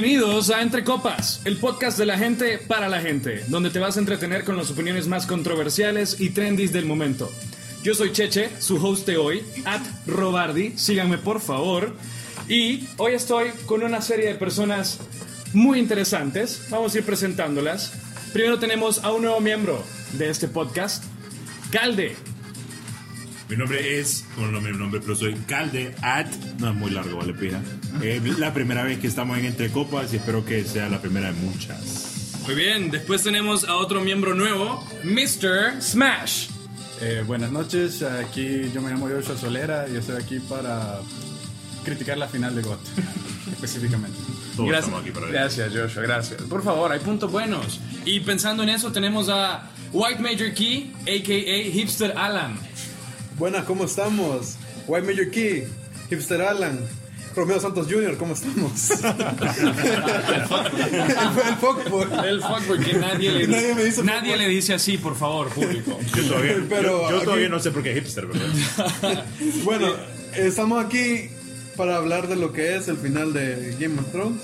Bienvenidos a Entre Copas, el podcast de la gente para la gente, donde te vas a entretener con las opiniones más controversiales y trendies del momento. Yo soy Cheche, su host de hoy, at Robardi, síganme por favor. Y hoy estoy con una serie de personas muy interesantes, vamos a ir presentándolas. Primero tenemos a un nuevo miembro de este podcast, Calde. Mi nombre es, bueno, no mi nombre, pero soy Calde at, no es muy largo, vale, pija. Eh, la primera vez que estamos en Entre Copas y espero que sea la primera de muchas. Muy bien, después tenemos a otro miembro nuevo, Mr. Smash. Eh, buenas noches, aquí yo me llamo Joshua Solera y estoy aquí para criticar la final de GOT, específicamente. Todos Gracias, estamos aquí para ver. gracias, Joshua, gracias. Por favor, hay puntos buenos. Y pensando en eso, tenemos a White Major Key, a.k.a. Hipster Alan. Buenas, ¿cómo estamos? White Major Key, Hipster Alan, Romeo Santos Jr., ¿cómo estamos? el, el fuckboy. El fuckboy que nadie le, Nadie me dice nadie le dice así, por favor, público. Yo todavía, Pero yo, yo aquí- todavía no sé por qué hipster, ¿verdad? Bueno, estamos aquí para hablar de lo que es el final de Game of Thrones.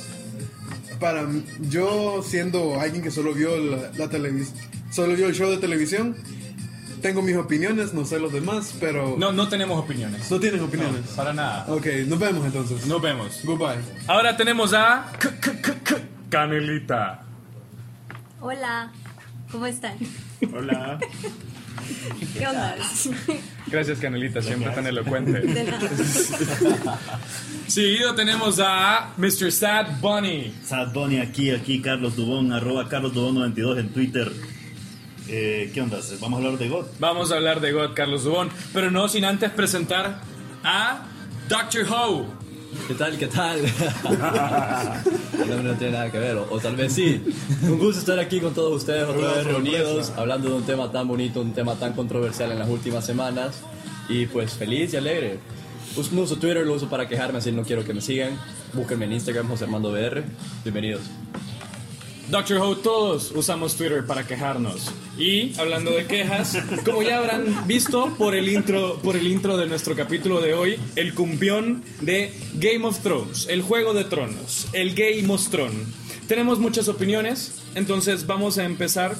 Para yo, siendo alguien que solo vio la, la televisión, solo vio el show de televisión, tengo mis opiniones, no sé los demás, pero No, no tenemos opiniones. no tienes opiniones. Para nada. Ok, nos vemos entonces. Nos vemos. Goodbye. Ahora tenemos a C- C- C- C- Canelita. Hola, ¿cómo están? Hola. ¿Qué onda? Gracias, Canelita, siempre tan elocuente. De nada. Seguido tenemos a Mr. Sad Bunny. Sad Bunny aquí, aquí Carlos Dubón, arroba Carlos Dubón 92 en Twitter. Eh, ¿Qué onda? Vamos a hablar de God. Vamos a hablar de God Carlos Dubón, pero no sin antes presentar a Doctor Ho. ¿Qué tal? ¿Qué tal? El nombre no tiene nada que ver, o, o tal vez sí. Un gusto estar aquí con todos ustedes otra vez reunidos, hablando de un tema tan bonito, un tema tan controversial en las últimas semanas. Y pues feliz y alegre. No uso Twitter, lo uso para quejarme, así no quiero que me sigan. Búsquenme en Instagram, José Armando BR. Bienvenidos. Doctor Ho, todos usamos Twitter para quejarnos. Y hablando de quejas, como ya habrán visto por el intro, por el intro de nuestro capítulo de hoy, el cumbión de Game of Thrones, el juego de tronos, el Game of Thrones. Tenemos muchas opiniones, entonces vamos a empezar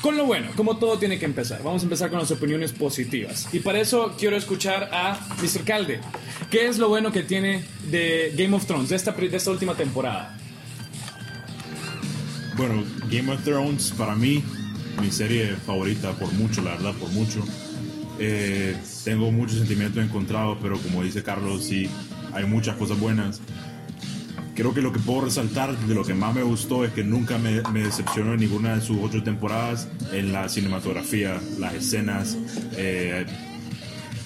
con lo bueno, como todo tiene que empezar. Vamos a empezar con las opiniones positivas. Y para eso quiero escuchar a Mr. Calde. ¿Qué es lo bueno que tiene de Game of Thrones, esta, de esta última temporada? Bueno, Game of Thrones para mí, mi serie favorita por mucho, la verdad, por mucho. Eh, tengo muchos sentimientos encontrados, pero como dice Carlos, sí, hay muchas cosas buenas. Creo que lo que puedo resaltar de lo que más me gustó es que nunca me, me decepcionó en ninguna de sus ocho temporadas en la cinematografía, las escenas. eh,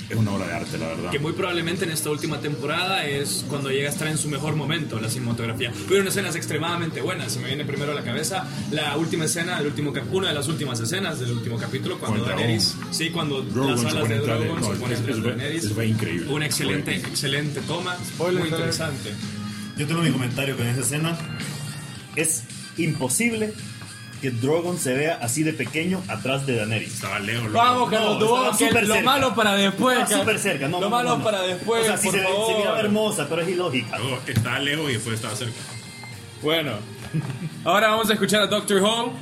es una obra de arte, la verdad. que muy probablemente en esta última temporada es cuando llega a estar en su mejor momento la cinematografía. Hubieron escenas extremadamente buenas. Se me viene primero a la cabeza la última escena, el último una de las últimas escenas del último capítulo cuando Daenerys, sí, cuando Drogon las alas de Drogon se ponen fue- Daenerys. eso fue increíble. Una excelente, Fue- excelente toma, Spoiler, muy interesante. Yo tengo mi comentario con esa escena. Es imposible que Drogon se vea así de pequeño atrás de Daenerys. Estaba lejos. loco. Vamos, Carlos No, estaba que lo cerca. malo para después. Está Car- súper cerca, no. Lo no, malo no, no. para después, O sea, sí por se, ve- favor. se miraba hermosa, pero es ilógica. Estaba lejos y después estaba cerca. Bueno, ahora vamos a escuchar a Doctor Who.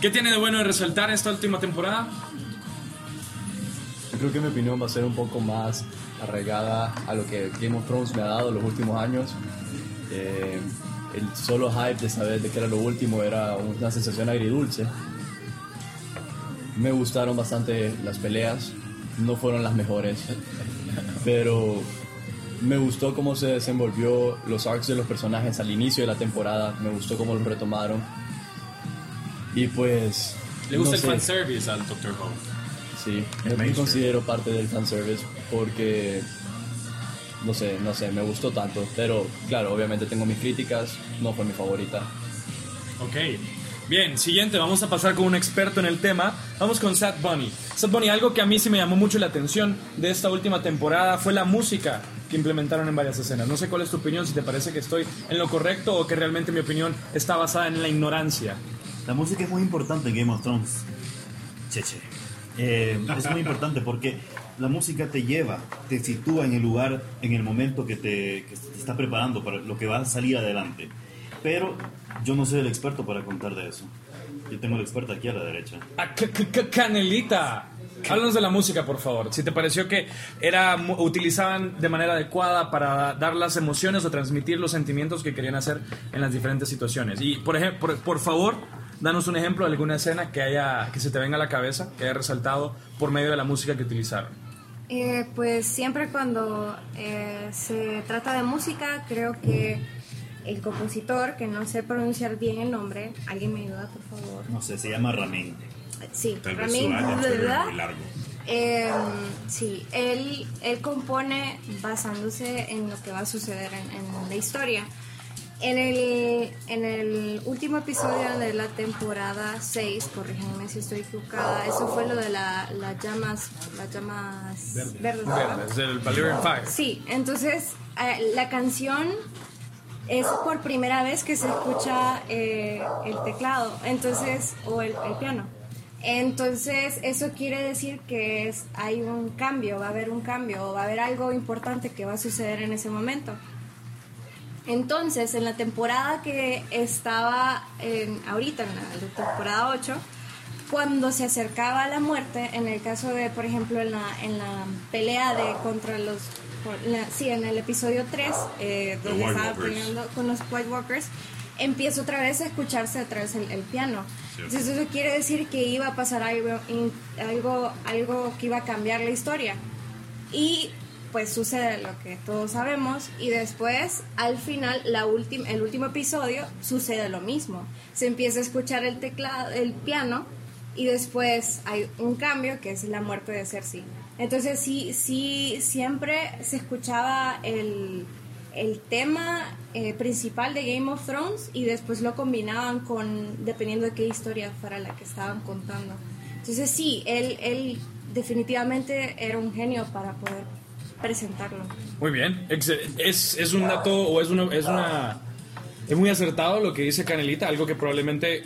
¿Qué tiene de bueno de resaltar esta última temporada? Yo creo que mi opinión va a ser un poco más arraigada a lo que Game of Thrones me ha dado los últimos años. Eh, el solo hype de saber de que era lo último era una sensación agridulce. Me gustaron bastante las peleas, no fueron las mejores, pero me gustó cómo se desenvolvió los arcs de los personajes al inicio de la temporada, me gustó cómo los retomaron. Y pues... Le gusta no el sé. fanservice al Doctor Who. Sí, Es me considero parte del fanservice porque, no sé, no sé, me gustó tanto. Pero claro, obviamente tengo mis críticas, no fue mi favorita. Ok. Bien, siguiente, vamos a pasar con un experto en el tema. Vamos con Sad Bunny. Sad Bunny, algo que a mí sí me llamó mucho la atención de esta última temporada fue la música que implementaron en varias escenas. No sé cuál es tu opinión, si te parece que estoy en lo correcto o que realmente mi opinión está basada en la ignorancia. La música es muy importante en Game of Thrones. Cheche. eh, es muy importante porque la música te lleva, te sitúa en el lugar, en el momento que te, está preparando para lo que va a salir adelante. Pero yo no soy el experto para contar de eso. Yo tengo el experto aquí a la derecha. Ah, c- c- Canelita. Háblanos de la música, por favor. Si te pareció que era utilizaban de manera adecuada para dar las emociones o transmitir los sentimientos que querían hacer en las diferentes situaciones. Y por ejemplo, por favor, danos un ejemplo de alguna escena que haya que se te venga a la cabeza, que haya resaltado por medio de la música que utilizaron. Eh, pues siempre cuando eh, se trata de música, creo que el compositor, que no sé pronunciar bien el nombre, alguien me ayuda, por favor. No sé, se llama Ramin. Sí, Tal vez Ramin muy largo. Eh, sí, él, él compone basándose en lo que va a suceder en, en la historia. En el, en el último episodio de la temporada 6, corríjanme si estoy equivocada, eso fue lo de la- las llamas, las llamas verdes. ¿verdad? Desde el Valerian Fire. Sí, entonces eh, la canción es por primera vez que se escucha eh, el teclado, entonces, o el, el piano. Entonces, eso quiere decir que es, hay un cambio, va a haber un cambio, o va a haber algo importante que va a suceder en ese momento. Entonces, en la temporada que estaba en- ahorita, en la, la temporada 8, cuando se acercaba a la muerte, en el caso de, por ejemplo, en la, en la pelea de contra los... la- sí, en el episodio 3, eh, The donde White estaba Walkers. peleando con los White Walkers, empieza otra vez a escucharse vez el, el piano. Cierto. Entonces eso quiere decir que iba a pasar algo, algo, algo que iba a cambiar la historia. Y pues sucede lo que todos sabemos y después al final la última el último episodio sucede lo mismo. Se empieza a escuchar el teclado, el piano y después hay un cambio que es la muerte de Cersei. Entonces sí sí siempre se escuchaba el el tema eh, principal de Game of Thrones y después lo combinaban con dependiendo de qué historia fuera la que estaban contando. Entonces sí, él, él definitivamente era un genio para poder presentarlo. Muy bien. Es, es un dato o es una, es una. Es muy acertado lo que dice Canelita, algo que probablemente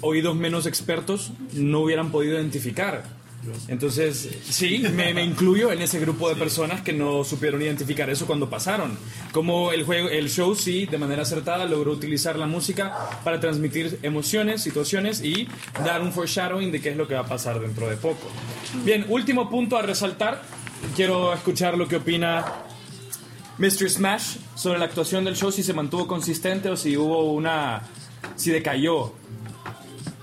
oídos menos expertos no hubieran podido identificar. Entonces, sí, me, me incluyo en ese grupo de personas que no supieron identificar eso cuando pasaron. Como el juego, el show sí, de manera acertada, logró utilizar la música para transmitir emociones, situaciones y dar un foreshadowing de qué es lo que va a pasar dentro de poco. Bien, último punto a resaltar. Quiero escuchar lo que opina Mr. Smash sobre la actuación del show, si se mantuvo consistente o si hubo una. si decayó.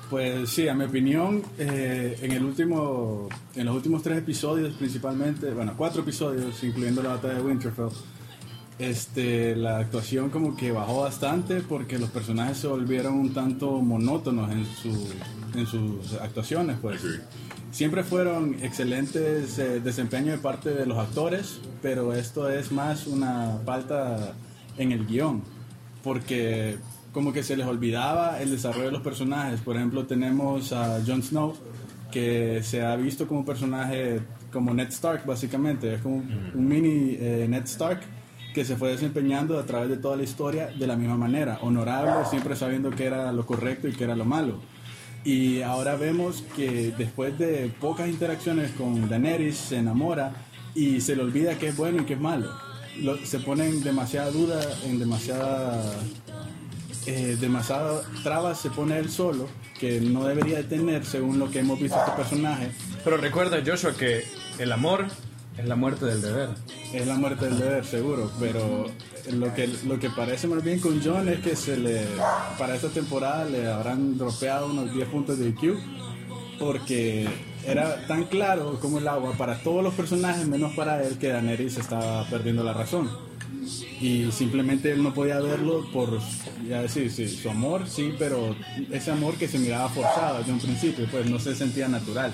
Pues sí, a mi opinión, eh, en el último, en los últimos tres episodios principalmente, bueno, cuatro episodios, incluyendo la batalla de Winterfell, este, la actuación como que bajó bastante porque los personajes se volvieron un tanto monótonos en, su, en sus actuaciones, pues. Siempre fueron excelentes eh, desempeños de parte de los actores, pero esto es más una falta en el guion, porque como que se les olvidaba el desarrollo de los personajes. Por ejemplo, tenemos a Jon Snow, que se ha visto como un personaje como Ned Stark, básicamente. Es como un, un mini eh, Ned Stark que se fue desempeñando a través de toda la historia de la misma manera, honorable, siempre sabiendo que era lo correcto y que era lo malo. Y ahora vemos que después de pocas interacciones con Daenerys se enamora y se le olvida que es bueno y que es malo. Lo- se pone en demasiada duda, en demasiada, eh, demasiada trabas se pone él solo, que no debería de tener según lo que hemos visto este personaje. Pero recuerda, Joshua, que el amor es la muerte del deber. Es la muerte del deber, seguro, pero lo que, lo que parece más bien con John es que se le, para esta temporada le habrán dropeado unos 10 puntos de IQ, porque era tan claro como el agua para todos los personajes, menos para él, que Daenerys estaba perdiendo la razón. Y simplemente él no podía verlo por, ya decir, sí, su amor, sí, pero ese amor que se miraba forzado desde un principio, pues no se sentía natural.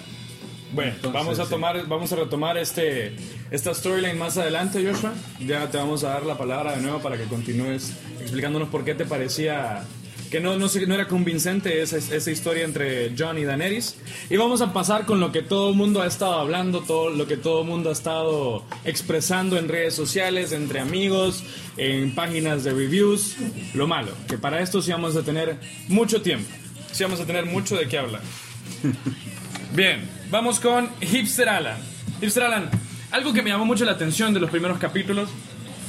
Bueno, Entonces, vamos a sí. tomar, vamos a retomar este, esta storyline más adelante, Joshua. Ya te vamos a dar la palabra de nuevo para que continúes explicándonos por qué te parecía que no, no, no era convincente esa, esa historia entre John y Daenerys. Y vamos a pasar con lo que todo el mundo ha estado hablando, todo lo que todo el mundo ha estado expresando en redes sociales, entre amigos, en páginas de reviews. Lo malo, que para esto sí vamos a tener mucho tiempo, sí vamos a tener mucho de qué hablar. Bien, vamos con Hipster Alan. Hipster Alan, algo que me llamó mucho la atención de los primeros capítulos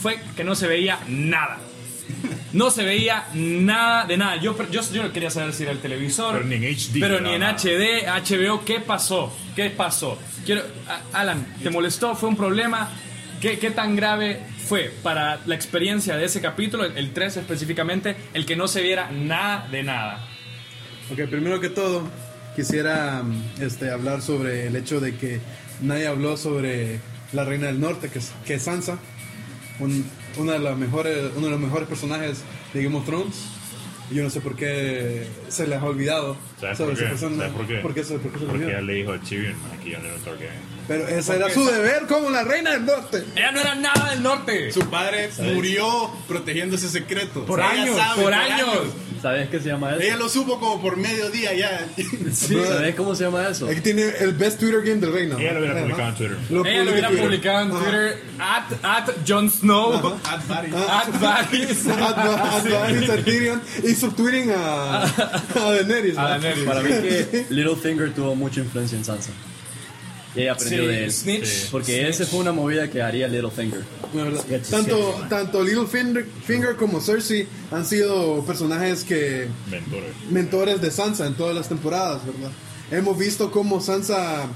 fue que no se veía nada. No se veía nada de nada. Yo, yo, yo quería saber si era el televisor. Pero ni en HD, Pero ni en. HD, HBO. ¿Qué pasó? ¿Qué pasó? Quiero, Alan, ¿te molestó? ¿Fue un problema? ¿Qué, ¿Qué tan grave fue para la experiencia de ese capítulo, el 3 específicamente, el que no se viera nada de nada? Ok, primero que todo, quisiera este, hablar sobre el hecho de que nadie habló sobre la Reina del Norte, que es, que es Sansa, un- una de las mejores, uno de los mejores personajes de Game of Thrones. Y yo no sé por qué se les ha olvidado ¿Sabes sobre por qué? esa persona. ¿Sabes por qué? ¿Por qué se, por qué se Porque ya le dijo a Tyrion aquí donde no. Pero ese era su deber como la Reina del Norte. Ella no era nada del norte. Su padre murió protegiendo ese secreto. Por Ella años, sabe, por años. ¿Sabes qué se llama Ella eso? lo supo como por mediodía ya. Sí, ¿Sabes cómo se llama eso? Aquí tiene el best Twitter game del reino. Ella lo hubiera publicado en Twitter. Lo Ella lo hubiera publica publicado en. Twitter at, at Jon Snow, Ad Varys. at Varys. Ad- Varys a Tyrion y subtweeting a, a Daenerys. A. Daenerys. Para mí que Littlefinger tuvo mucha influencia en Sansa. Y ella aprendió Sí, de él. Snitch. Porque esa fue una movida que haría Littlefinger. La verdad. Tanto, tanto Littlefinger Finger como Cersei han sido personajes que Mentores. mentores de Sansa en todas las temporadas, ¿verdad? Hemos visto cómo Sansa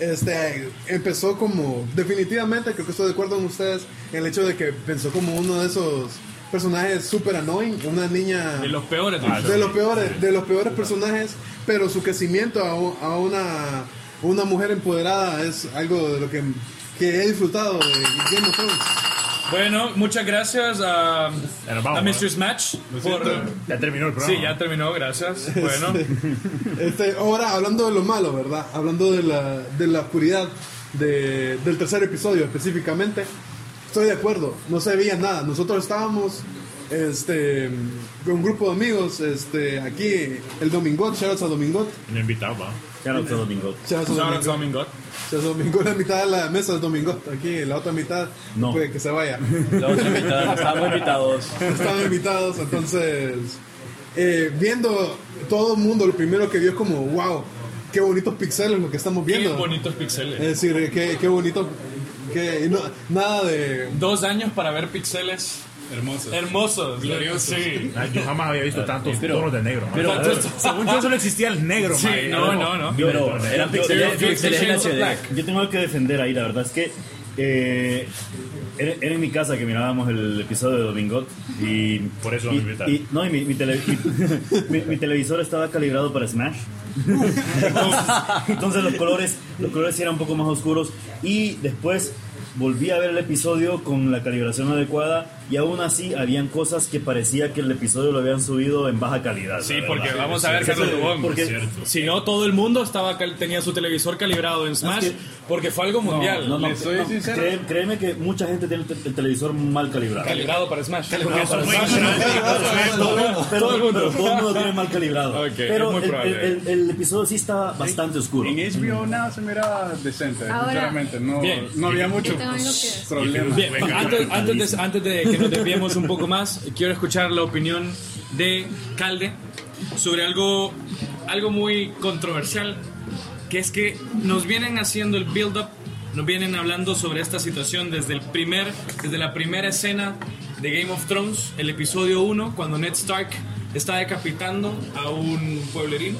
este, empezó como, definitivamente, creo que estoy de acuerdo con ustedes, el hecho de que pensó como uno de esos personajes super annoying, una niña De los peores. de Ah, de los peores, de los peores personajes, pero su crecimiento a, a una, una mujer empoderada es algo de lo que, que he disfrutado de Game of Thrones. Bueno, muchas gracias a, vamos, a ¿no? Mr. Smash. Por, Ya terminó el programa. sí, ya terminó, gracias. Bueno, Este, ahora, hablando de lo malo, ¿verdad? Hablando de la, de la oscuridad de- del tercer episodio específicamente, estoy de acuerdo, no se veía nada. Nosotros estábamos este, con un grupo de amigos este, aquí, el Domingot, shoutouts a Domingot. No invitado, domingo. Shoutouts a Shout out Domingot. to Domingo. Shoutouts a Domingot, la mitad de la mesa es Domingot. Aquí, la otra mitad, No. puede que se vaya. La otra mitad, estamos invitados. Estaban invitados, entonces, eh, viendo todo el mundo, lo primero que vio es como, wow, qué bonitos pixeles lo que estamos Qué viendo. bonitos pixeles. Es decir, qué, qué bonito, que no- nada de... Dos años para ver pixeles Hermoso. hermosos. Gloriosos. Sí. Yo jamás había visto tantos pero- tonos de negro. pero- ver, según yo solo existía el negro. Sí, man. no, no, no. Pero eran pixeles, yo- pixeles yo- yo-. Yo tengo que defender ahí, la verdad es que eh, era, era en mi casa que mirábamos el episodio de Domingot y Por eso y, invitaron. y- no, y mi, mi tele- mi- mi- mi televisor estaba calibrado para Smash. Entonces, entonces los colores los colores eran un poco más oscuros y después volví a ver el episodio con la calibración adecuada y aún así habían cosas que parecía que el episodio lo habían subido en baja calidad. Sí, porque verdad. vamos a ver, Carlos sí, Dubón. porque- Si no, todo el mundo estaba tenía su televisor calibrado en Smash que- porque fue algo mundial. No, no, Les soy no, sincero. créeme que mucha gente tiene el, te- el televisor mal calibrado. Calibrado para Smash. Porque Para Smash. Todo, pero, Todo el mundo. pero todo el mundo tiene mal calibrado. Ok, pero es muy el, el- el- el episodio sí estaba bastante oscuro. En HBO nada se miraba decente, Ahora- sinceramente. No, Bien. no había mucho problema. Antes de que nos desviemos un poco más, quiero escuchar la opinión de Calde sobre algo, algo muy controversial, que es que nos vienen haciendo el build-up, nos vienen hablando sobre esta situación desde, el primer, desde la primera escena de Game of Thrones, el episodio 1, cuando Ned Stark está decapitando a un pueblerino.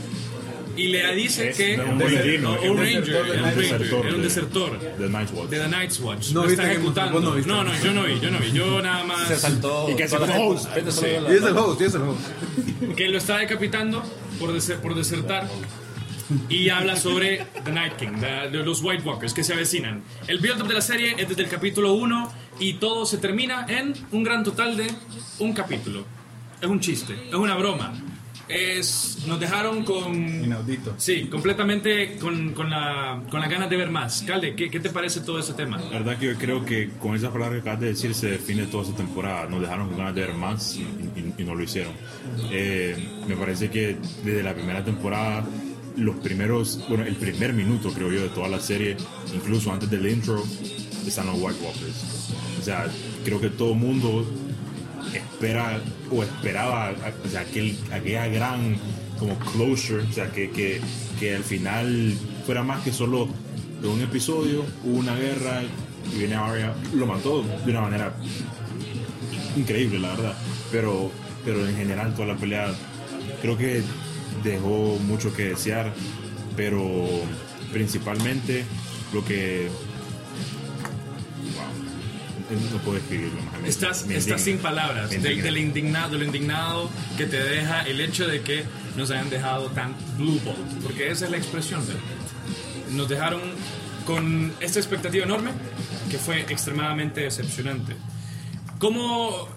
Y le dice Es que... un un un ranger, desertor de- era un un ranger, desertor era un de- desertor The Night's Watch. de The Night's Watch. No lo está ejecutando. no. No, no, yo no vi, yo no vi. Yo nada más. Se saltó. Y que las- como host. Sí. Y es el host, y es el host. Que lo está decapitando por, deser- por desertar. Y habla sobre The Night King, de, de los White Walkers que se avecinan. El build-up de la serie es desde el capítulo 1 y todo se termina en un gran total de un capítulo. Es un chiste, es una broma. Es, nos dejaron con... Inaudito. Sí, completamente con, con, la, con las ganas de ver más. Calde, ¿qué, qué te parece todo ese tema? La verdad que yo creo que con esas palabras que acabas de decir se define toda esta temporada. Nos dejaron con ganas de ver más y, y- y no lo hicieron. Eh, me parece que desde la primera temporada, los primeros, bueno, el primer minuto creo yo de toda la serie, incluso antes del intro, están los White Walkers. O sea, creo que todo mundo espera o esperaba o sea, aquel, aquella gran como closure, o sea, que, que, que al final fuera más que solo un episodio, hubo una guerra y viene Arya, lo mató de una manera increíble, la verdad. Pero, pero en general toda la pelea creo que dejó mucho que desear, pero principalmente lo que... No puedo escribirlo. más. Estás, estás sin palabras Me de, indigna. del indignado, de lo indignado que te deja el hecho de que nos hayan dejado tan blue ball, porque esa es la expresión realmente. Nos dejaron con esta expectativa enorme que fue extremadamente decepcionante. ¿Cómo,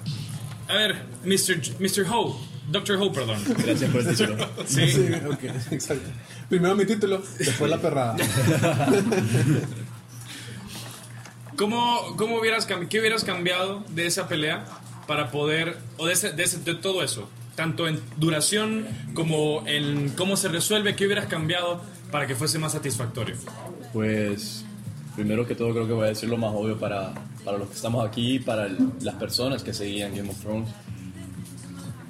a ver, Mr. Mr. Ho, Dr. Ho, perdón. Gracias por el título. Sí. Sí, ok, exacto. Primero mi título, después la perrada. ¿Cómo, cómo hubieras, ¿Qué hubieras cambiado de esa pelea para poder, o de, ese- de ese- de todo eso, tanto en duración como en cómo se resuelve, qué hubieras cambiado para que fuese más satisfactorio? Pues, primero que todo creo que voy a decir lo más obvio para, para los que estamos aquí para el- las personas que seguían Game of Thrones.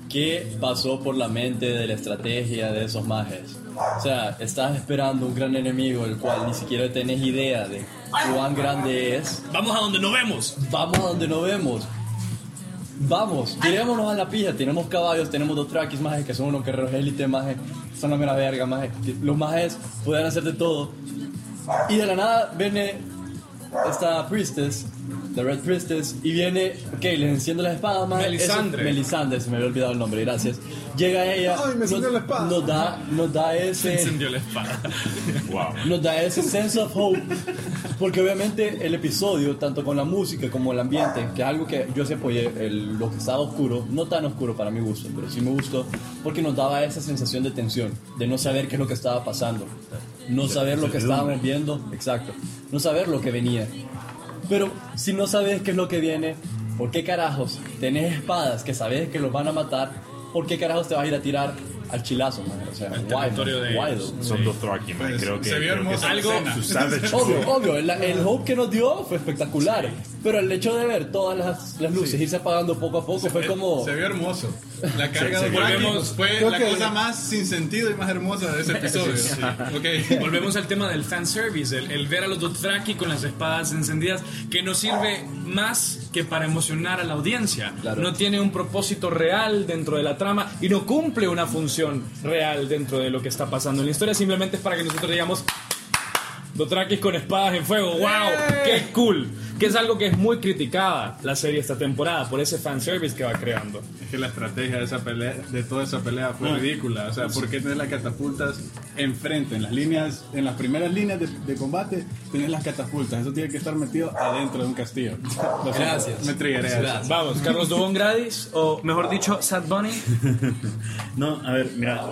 ¿Qué pasó por la mente de la estrategia de esos mages? O sea, estás esperando un gran enemigo el cual ni siquiera tenés idea de cuán grande es. Vamos a donde nos vemos. Vamos a donde no vemos. Vamos, tirémonos a la pija. Tenemos caballos, tenemos dos traquis majes que son unos guerreros élite majes. Son la mera verga majes. Los majes pueden hacer de todo. Y de la nada viene esta priestess, la Red Priestess, y viene, ok, les enciendo las espadas, majes. Melisandre. Ese- Melisandre, se me había olvidado el nombre, gracias. Llega ella, Ay, me encendió la espada. nos da, nos da ese Encendió la espada. Wow. nos da ese sense of hope. Porque obviamente el episodio, tanto con la música como el ambiente, que es algo que yo sí apoyé, el- lo que estaba oscuro, no tan oscuro para mi gusto, pero sí me gustó, porque nos daba esa sensación de tensión, de no saber qué es lo que estaba pasando, no saber lo que estábamos viendo, exacto, no saber lo que venía. Pero si no sabes qué es lo que viene, ¿por qué carajos tenés espadas que sabes que los van a matar? ¿Por qué carajos te vas a ir a tirar al chilazo, man? O sea, why, territorio de ellos. Son dos Dothraki, man. Pues, creo que, se vio hermosa Algo- Obvio, obvio, el, el hope que nos dio fue espectacular. Pero el hecho de ver todas las, las luces irse apagando poco a poco fue como. Se vio hermoso. La carga se de Dothraki hermoso. fue Creo la que- cosa más sin sentido y más hermosa de ese episodio. Ok. Volvemos al tema del fanservice, el, el ver a los Dothraki con las espadas encendidas, que nos sirve más que para emocionar a la audiencia. Claro. No tiene un propósito real dentro de la trama y no cumple una función real dentro de lo que está pasando en la historia, simplemente es para que nosotros digamos Dothraki con espadas en fuego, wow, qué cool. Que es algo que es muy criticada la serie esta temporada por ese fanservice que va creando. Es que la estrategia de esa pelea, de toda esa pelea fue ridícula. O sea, ¿por qué tener las catapultas enfrente? En las líneas, en las primeras líneas de, de combate, tenés las catapultas. Eso tiene que estar metido adentro de un castillo. Lo siento, Gracias. Me triggeré. Vamos, Carlos Dubón Gradis, o mejor dicho, Sad Bunny. No, a ver, mira,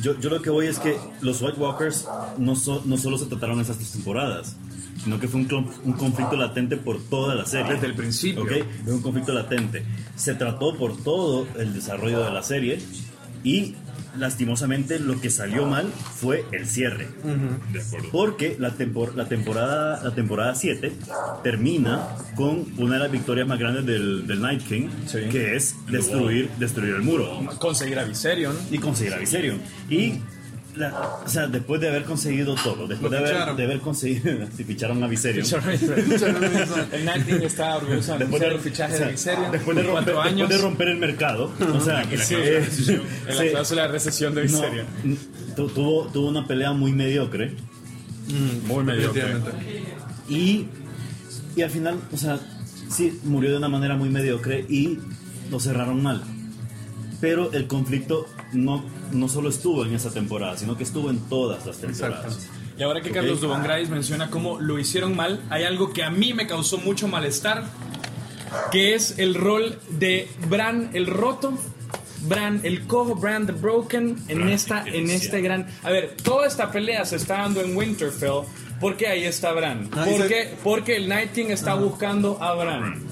yo, yo lo que voy es que los White Walkers no, so- no solo se trataron esas tres temporadas, sino que fue un, conflicto latente por toda la serie. Desde el principio. ¿Ok? Fue un conflicto latente. Se trató por todo el desarrollo de la serie y lastimosamente lo que salió mal fue el cierre. De acuerdo. Porque la, tempor- la temporada la temporada 7 termina con una de las victorias más grandes del, del Night King, que es destruir, destruir el muro Conseguir a Viserion. y conseguir a Viserion. Y, la- o sea, después de haber conseguido todo, después de haber, ficharon. de haber conseguido, si ficharon a Viserion. el Nighting está orgulloso de Después de, fichaje o sea, de después de romper, cuatro después años. de romper el mercado, o sea, en la sí, cláusula de recesión de no, Viserion. tu- tuvo, tuvo una pelea muy mediocre Muy mediocre. y, y al final, o sea, sí, murió de una manera muy mediocre y lo cerraron mal. Pero el conflicto no, no solo estuvo en esa temporada, sino que estuvo en todas las temporadas. Y ahora que Ok. Carlos Dubón Grais menciona cómo lo hicieron mal, hay algo que a mí me causó mucho malestar, que es el rol de Bran el roto, Bran el cojo, Bran the broken, en Bran esta, en este gran... A ver, toda esta pelea se está dando en Winterfell, porque ahí está Bran. Ah, y se- Porque, porque el Night King está buscando a Bran.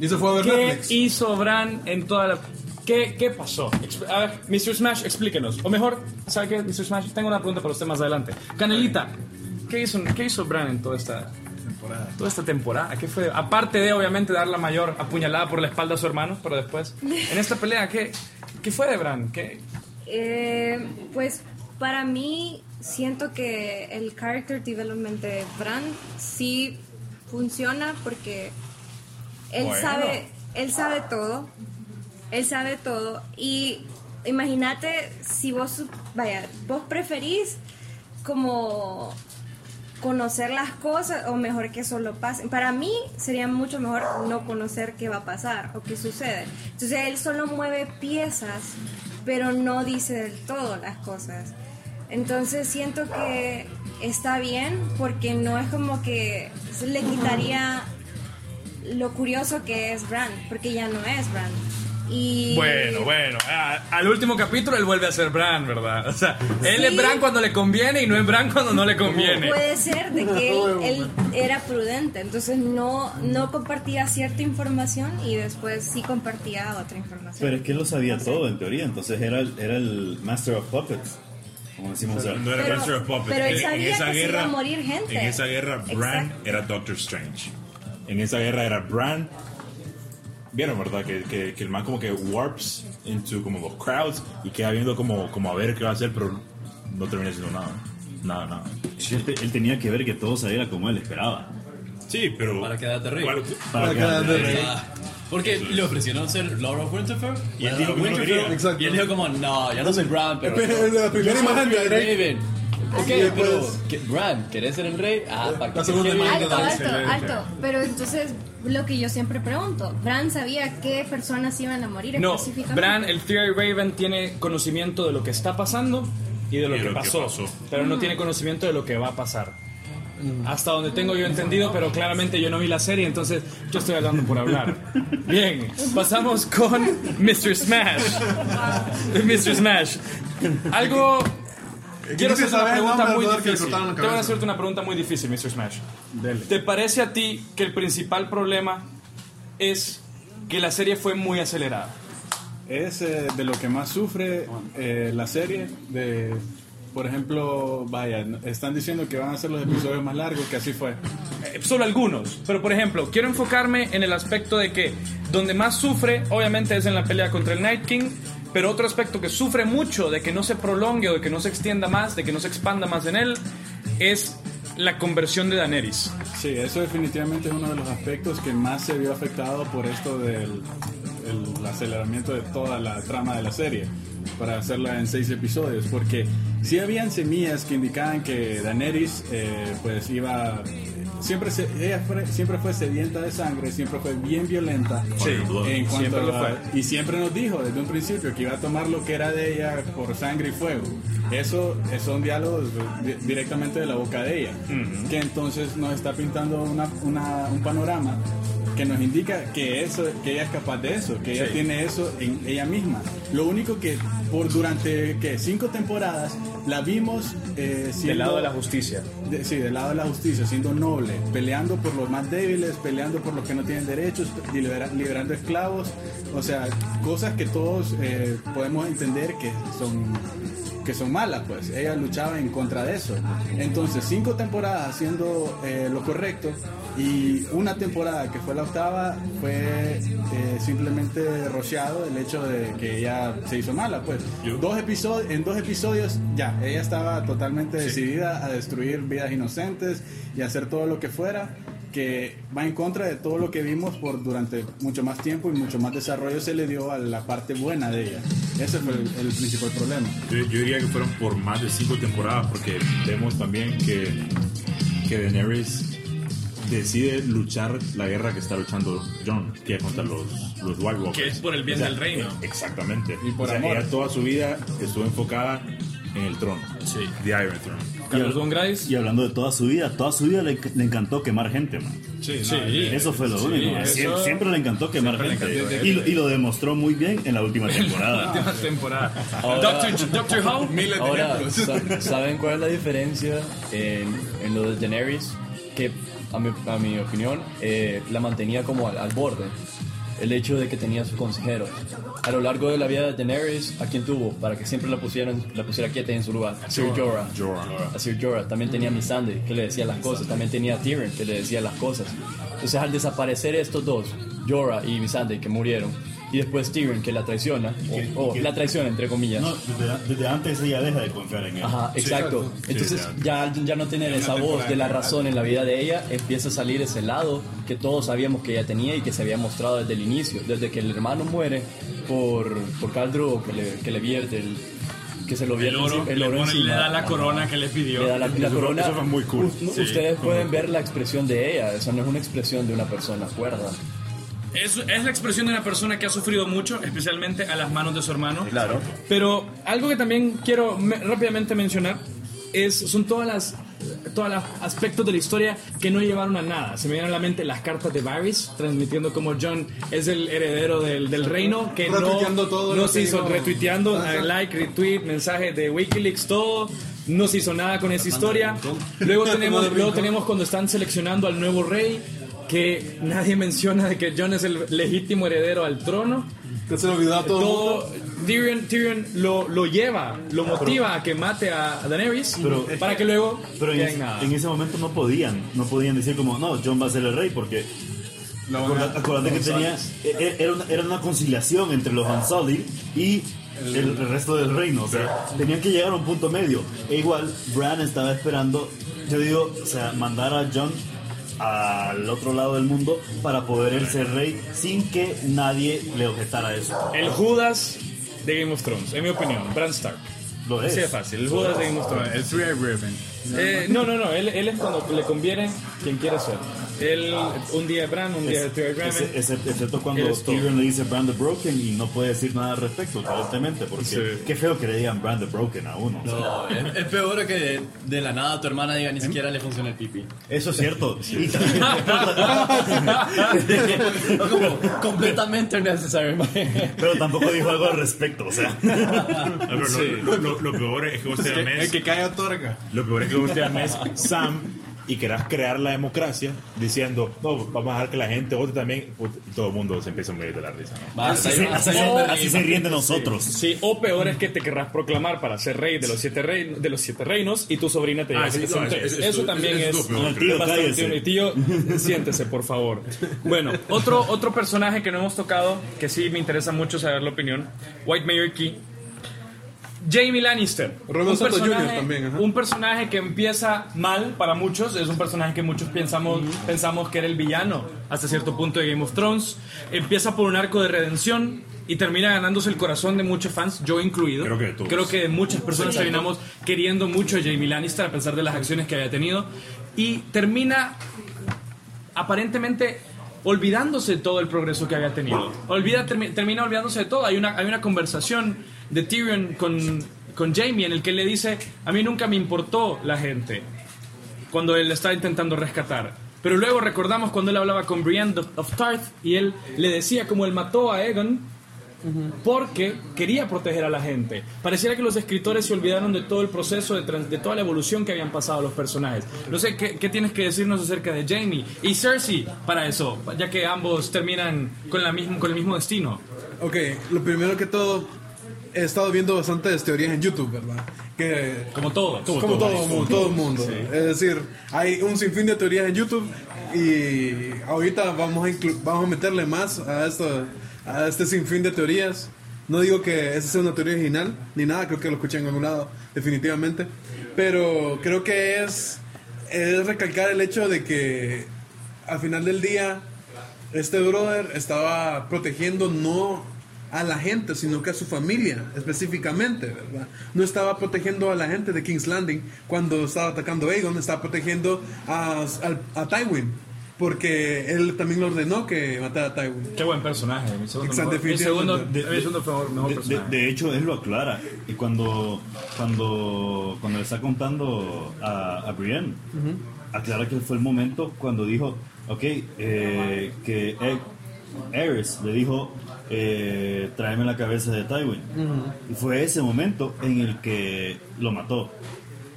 Y se fue a ver ¿Qué Netflix. hizo Bran en toda la... ¿Qué, qué pasó? A ver, Mr. Smash, explíquenos. O mejor, ¿sabe qué, Mr. Smash? Tengo una pregunta para usted más adelante. Canelita, ¿qué hizo, qué hizo Bran en toda esta temporada? Toda esta temporada, ¿qué fue? Aparte de, obviamente, dar la mayor apuñalada por la espalda a su hermano, pero después, en esta pelea, ¿qué, qué fue de Bran? ¿Qué? Eh, pues para mí siento que el character development de Bran sí funciona porque él Bueno. sabe, él sabe todo, él sabe todo y imagínate si vos, vaya, vos preferís como conocer las cosas o mejor que solo pasen. Para mí sería mucho mejor no conocer qué va a pasar o qué sucede. Entonces él solo mueve piezas, pero no dice del todo las cosas. Entonces siento que está bien porque no es como que le quitaría lo curioso que es Bran, porque ya no es Bran. Y Bueno, bueno, a- al último capítulo él vuelve a ser Bran, ¿verdad? O sea, él Sí. es Bran cuando le conviene y no es Bran cuando no le conviene. Puede ser de que él, él era prudente, entonces no, no compartía cierta información y después sí compartía otra información. Pero es que él lo sabía todo en teoría, entonces era el, era el Master of Puppets, como decimos ahora. No era Pero- Master of Puppets. pero él En- en sabía esa que se guerra, iba a morir gente. En esa guerra, Bran Exacto. era Doctor Strange. En esa guerra era Bran. Vieron, ¿verdad? Que, que, que el man como que warps into como los crowds y queda viendo como, como a ver qué va a hacer, pero no termina haciendo nada. Nada, nada. Sí, Él, te- él tenía que ver que todo saliera como él esperaba. Sí, pero. Para quedarte rey. ¿Cuál- Para que Ah, Porque le ofrecieron ser Lord of Winterfell. Y él dijo Winterfell. Y él dijo como, no, ya no soy Bran, pero... Pero la primera imagen de Raven. Ok, después- pero... ¿qué- Bran, ¿querés ser el rey? Ah, para La que Alto, alto, alto. Pero entonces, lo que yo siempre pregunto, ¿Bran sabía qué personas iban a morir No, específicamente? Bran, el Theory Raven, tiene conocimiento de lo que está pasando y de lo, Y que, lo que pasó, pasó. pero no tiene conocimiento de lo que va a pasar. Hasta donde tengo yo entendido, pero claramente yo no vi la serie, entonces yo estoy hablando por hablar. Bien, pasamos con Mr. Smash. Mr. Smash. Algo... Quiero hacerte una pregunta muy difícil. Te voy a hacerte una pregunta muy difícil, Mr. Smash. Dele. ¿Te parece a ti que el principal problema es que la serie fue muy acelerada? Es eh, de lo que más sufre eh, la serie. De, por ejemplo, vaya, están diciendo que van a ser los episodios más largos, que así fue. Eh, Solo algunos, pero por ejemplo, quiero enfocarme en el aspecto de que donde más sufre, obviamente, es en la pelea contra el Night King, pero otro aspecto que sufre mucho de que no se prolongue o de que no se extienda más, de que no se expanda más en él, es la conversión de Daenerys. Sí, eso definitivamente es uno de los aspectos que más se vio afectado por esto del el aceleramiento de toda la trama de la serie para hacerla en seis episodios, porque sí habían semillas que indicaban que Daenerys eh, pues iba siempre se- ella fue- siempre fue sedienta de sangre, siempre fue bien violenta. Sí, en cuanto siempre lo a- fue. y siempre nos dijo desde un principio que iba a tomar lo que era de ella por sangre y fuego. Eso son diálogos di- directamente de la boca de ella, que entonces nos está pintando una- una- un panorama que nos indica que eso que ella es capaz de eso, que ella tiene eso en ella misma. Lo único que por durante que cinco temporadas la vimos eh, Del siendo- lado de la justicia. de- sí, del lado de la justicia, siendo noble, peleando por los más débiles, peleando por los que no tienen derechos, libera- liberando esclavos, o sea, cosas que todos eh, podemos entender que son que son malas, pues. Ella luchaba en contra de eso. Entonces, cinco temporadas haciendo eh, lo correcto y una temporada que fue la octava fue eh, simplemente rociado el hecho de que ella se hizo mala, pues. Dos episodios, en dos episodios ya, ella estaba totalmente decidida a destruir vidas inocentes y hacer todo lo que fuera que va en contra de todo lo que vimos por durante mucho más tiempo y mucho más desarrollo se le dio a la parte buena de ella. Ese fue el, el principal problema. Yo, yo diría que fueron por más de cinco temporadas, porque vemos también que, que Daenerys decide luchar la guerra que está luchando John, que es contra los, los White Walkers. Que es por el bien del reino. eh, Exactamente. Y por O sea, amor. ella toda su vida estuvo enfocada en el trono. Sí. The Iron Throne. Carlos Von Grice. Y hablando de toda su vida, toda su vida le, le encantó quemar gente, man. Sí, Eso fue lo Sí, único. eso- Siempre, le encantó quemar gente. encantó. Y, lo- y lo demostró muy bien en la última temporada. Última temporada. Ahora- Doctor, Doctor Howe. Miles de Ahora, ¿saben cuál es la diferencia en, en lo de Daenerys? Que, a mi, a mi opinión, eh, la mantenía como al, al borde. El hecho de que tenía sus consejeros. A lo largo de la vida de Daenerys, ¿a quién tuvo? Para que siempre la, pusieran, la pusiera quieta en su lugar. A Sir Jorah. Jorah. A Sir Jorah. También tenía a Missandei, que le decía las cosas. También tenía a Tyrion, que le decía las cosas. Entonces, al desaparecer estos dos, Jorah y Missandei, que murieron, y después Tyrion que la traiciona, que- o, o y que- la traiciona entre comillas. No, desde, desde antes ella deja de confiar en él. Ajá, exacto. Entonces ya, ya no tiene esa voz de la razón en la vida de ella, empieza a salir ese lado que todos sabíamos que ella tenía y que se había mostrado desde el inicio, desde que el hermano muere por, por Khal Drogo, que le, que le vierte el, que se lo El oro, el le, oro pone- encima. le da la corona que le pidió. Le da la, la Eso fue- corona. eso fue muy cool. U- Sí, ustedes pueden ver la expresión de ella, eso no es una expresión de una persona cuerda. Es, es la expresión de una persona que ha sufrido mucho, especialmente a las manos de su hermano. Claro. Pero algo que también quiero me- rápidamente mencionar es, son todas las todos los aspectos de la historia que no llevaron a nada. Se me vienen a la mente las cartas de Varys, transmitiendo como John es el heredero del, del reino, que no, todo no se que hizo, retuiteando, Ajá. eh, like, retweet, mensajes de Wikileaks, todo. No se hizo nada con esa historia. Luego tenemos, luego tenemos cuando están seleccionando al nuevo rey, que nadie menciona de que John es el legítimo heredero al trono Que se le olvidó a todo, todo. Tyrion, Tyrion lo, lo lleva, lo motiva a que mate a Daenerys Pero- para que luego Pero en, en ese momento no podían, no podían decir como, no, John va a ser el rey porque acuérdate que tenía, e- e- era una, era una conciliación entre los Unsullied y el, el resto del reino, o sea, tenían que llegar a un punto medio. E igual, Bran estaba esperando, yo digo, o sea, mandar a John al otro lado del mundo para poder él ser rey sin que nadie le objetara eso. El Judas de Game of Thrones, en mi opinión, Bran Stark. Lo es. Así de fácil, el Judas de Game of Thrones. El Three Ribbon. Eh, no, no, no, él, él es cuando le conviene quien quiere ser. Él, un día es Bran, un día es Ese- ese- excepto cuando es. Tyrion le dice Brand the Broken y no puede decir nada al respecto, aparentemente, porque Sí. qué feo que le digan Brand the Broken a uno. o sea, No, es, es peor que de, de la nada tu hermana diga ni siquiera le funciona el pipi. Eso es cierto. Y también- Como completamente unnecessary. pero tampoco dijo algo al respecto, o sea. No, pero lo, lo- lo peor es que vos te El llames, que cae otorga. lo peor es que vos te llames Sam y querás crear la democracia diciendo, no, vamos a dejar que la gente vote también, y todo el mundo se empieza a morir de la risa. ¿no? Así se, así así se ríen de nosotros. Sí, o peor es que te querrás proclamar para ser rey de los siete, rey- de los siete reinos y tu sobrina te diga Ah, que sí, te no, sientes. es- es- Eso es- también es No, tío, bastante- tío, siéntese, por favor. Bueno, otro, otro personaje que no hemos tocado, que sí me interesa mucho saber la opinión, White Mayor Key. Jamie Lannister. Santos personaje, Jr. también, ajá. un personaje que empieza mal para muchos, es un personaje que muchos pensamos, pensamos que era el villano hasta cierto punto de Game of Thrones. Empieza por un arco de redención y termina ganándose el corazón de muchos fans, yo incluido. Creo que de todos. Creo que muchas personas terminamos queriendo mucho a Jamie Lannister a pesar de las acciones que había tenido. Y termina aparentemente olvidándose de todo el progreso que había tenido. Olvida, termi- termina olvidándose de todo. Hay una, hay una conversación de Tyrion con, con Jamie en el que él le dice, a mí nunca me importó la gente cuando él estaba intentando rescatar. Pero luego recordamos cuando él hablaba con Brienne of, of Tarth y él le decía como él mató a Aegon porque quería proteger a la gente. Pareciera que los escritores se olvidaron de todo el proceso, de, trans- de toda la evolución que habían pasado los personajes. No sé, ¿qué, qué tienes que decirnos acerca de Jamie y Cersei para eso? Ya que ambos terminan con, la mismo, con el mismo destino. Ok, lo primero que todo, he estado viendo bastantes teorías en YouTube, ¿verdad? Que Como todos. como todo, mundo, todo el mundo. Es decir, hay un sinfín de teorías en YouTube y ahorita vamos a, vamos a meterle más a, esto, a este sinfín de teorías. No digo que esa sea una teoría original, ni nada, creo que lo escuché en algún lado, definitivamente. Pero creo que es, es recalcar el hecho de que al final del día este brother estaba protegiendo no a la gente, sino que a su familia específicamente, ¿verdad? No estaba protegiendo a la gente de King's Landing cuando estaba atacando a Aegon, estaba protegiendo a, a, a Tywin, porque él también le ordenó que matara a Tywin. Qué buen personaje. Mi segundo, Exacto, mejor- mi segundo, definitivamente. mi segundo mejor, mejor De, de- personaje. de hecho, él lo aclara. Y cuando, cuando, cuando le está contando a, a Brienne, aclara que fue el momento cuando dijo, ok, eh, que E- Aerys le dijo, eh, tráeme la cabeza de Tywin. Y fue ese momento en el que lo mató.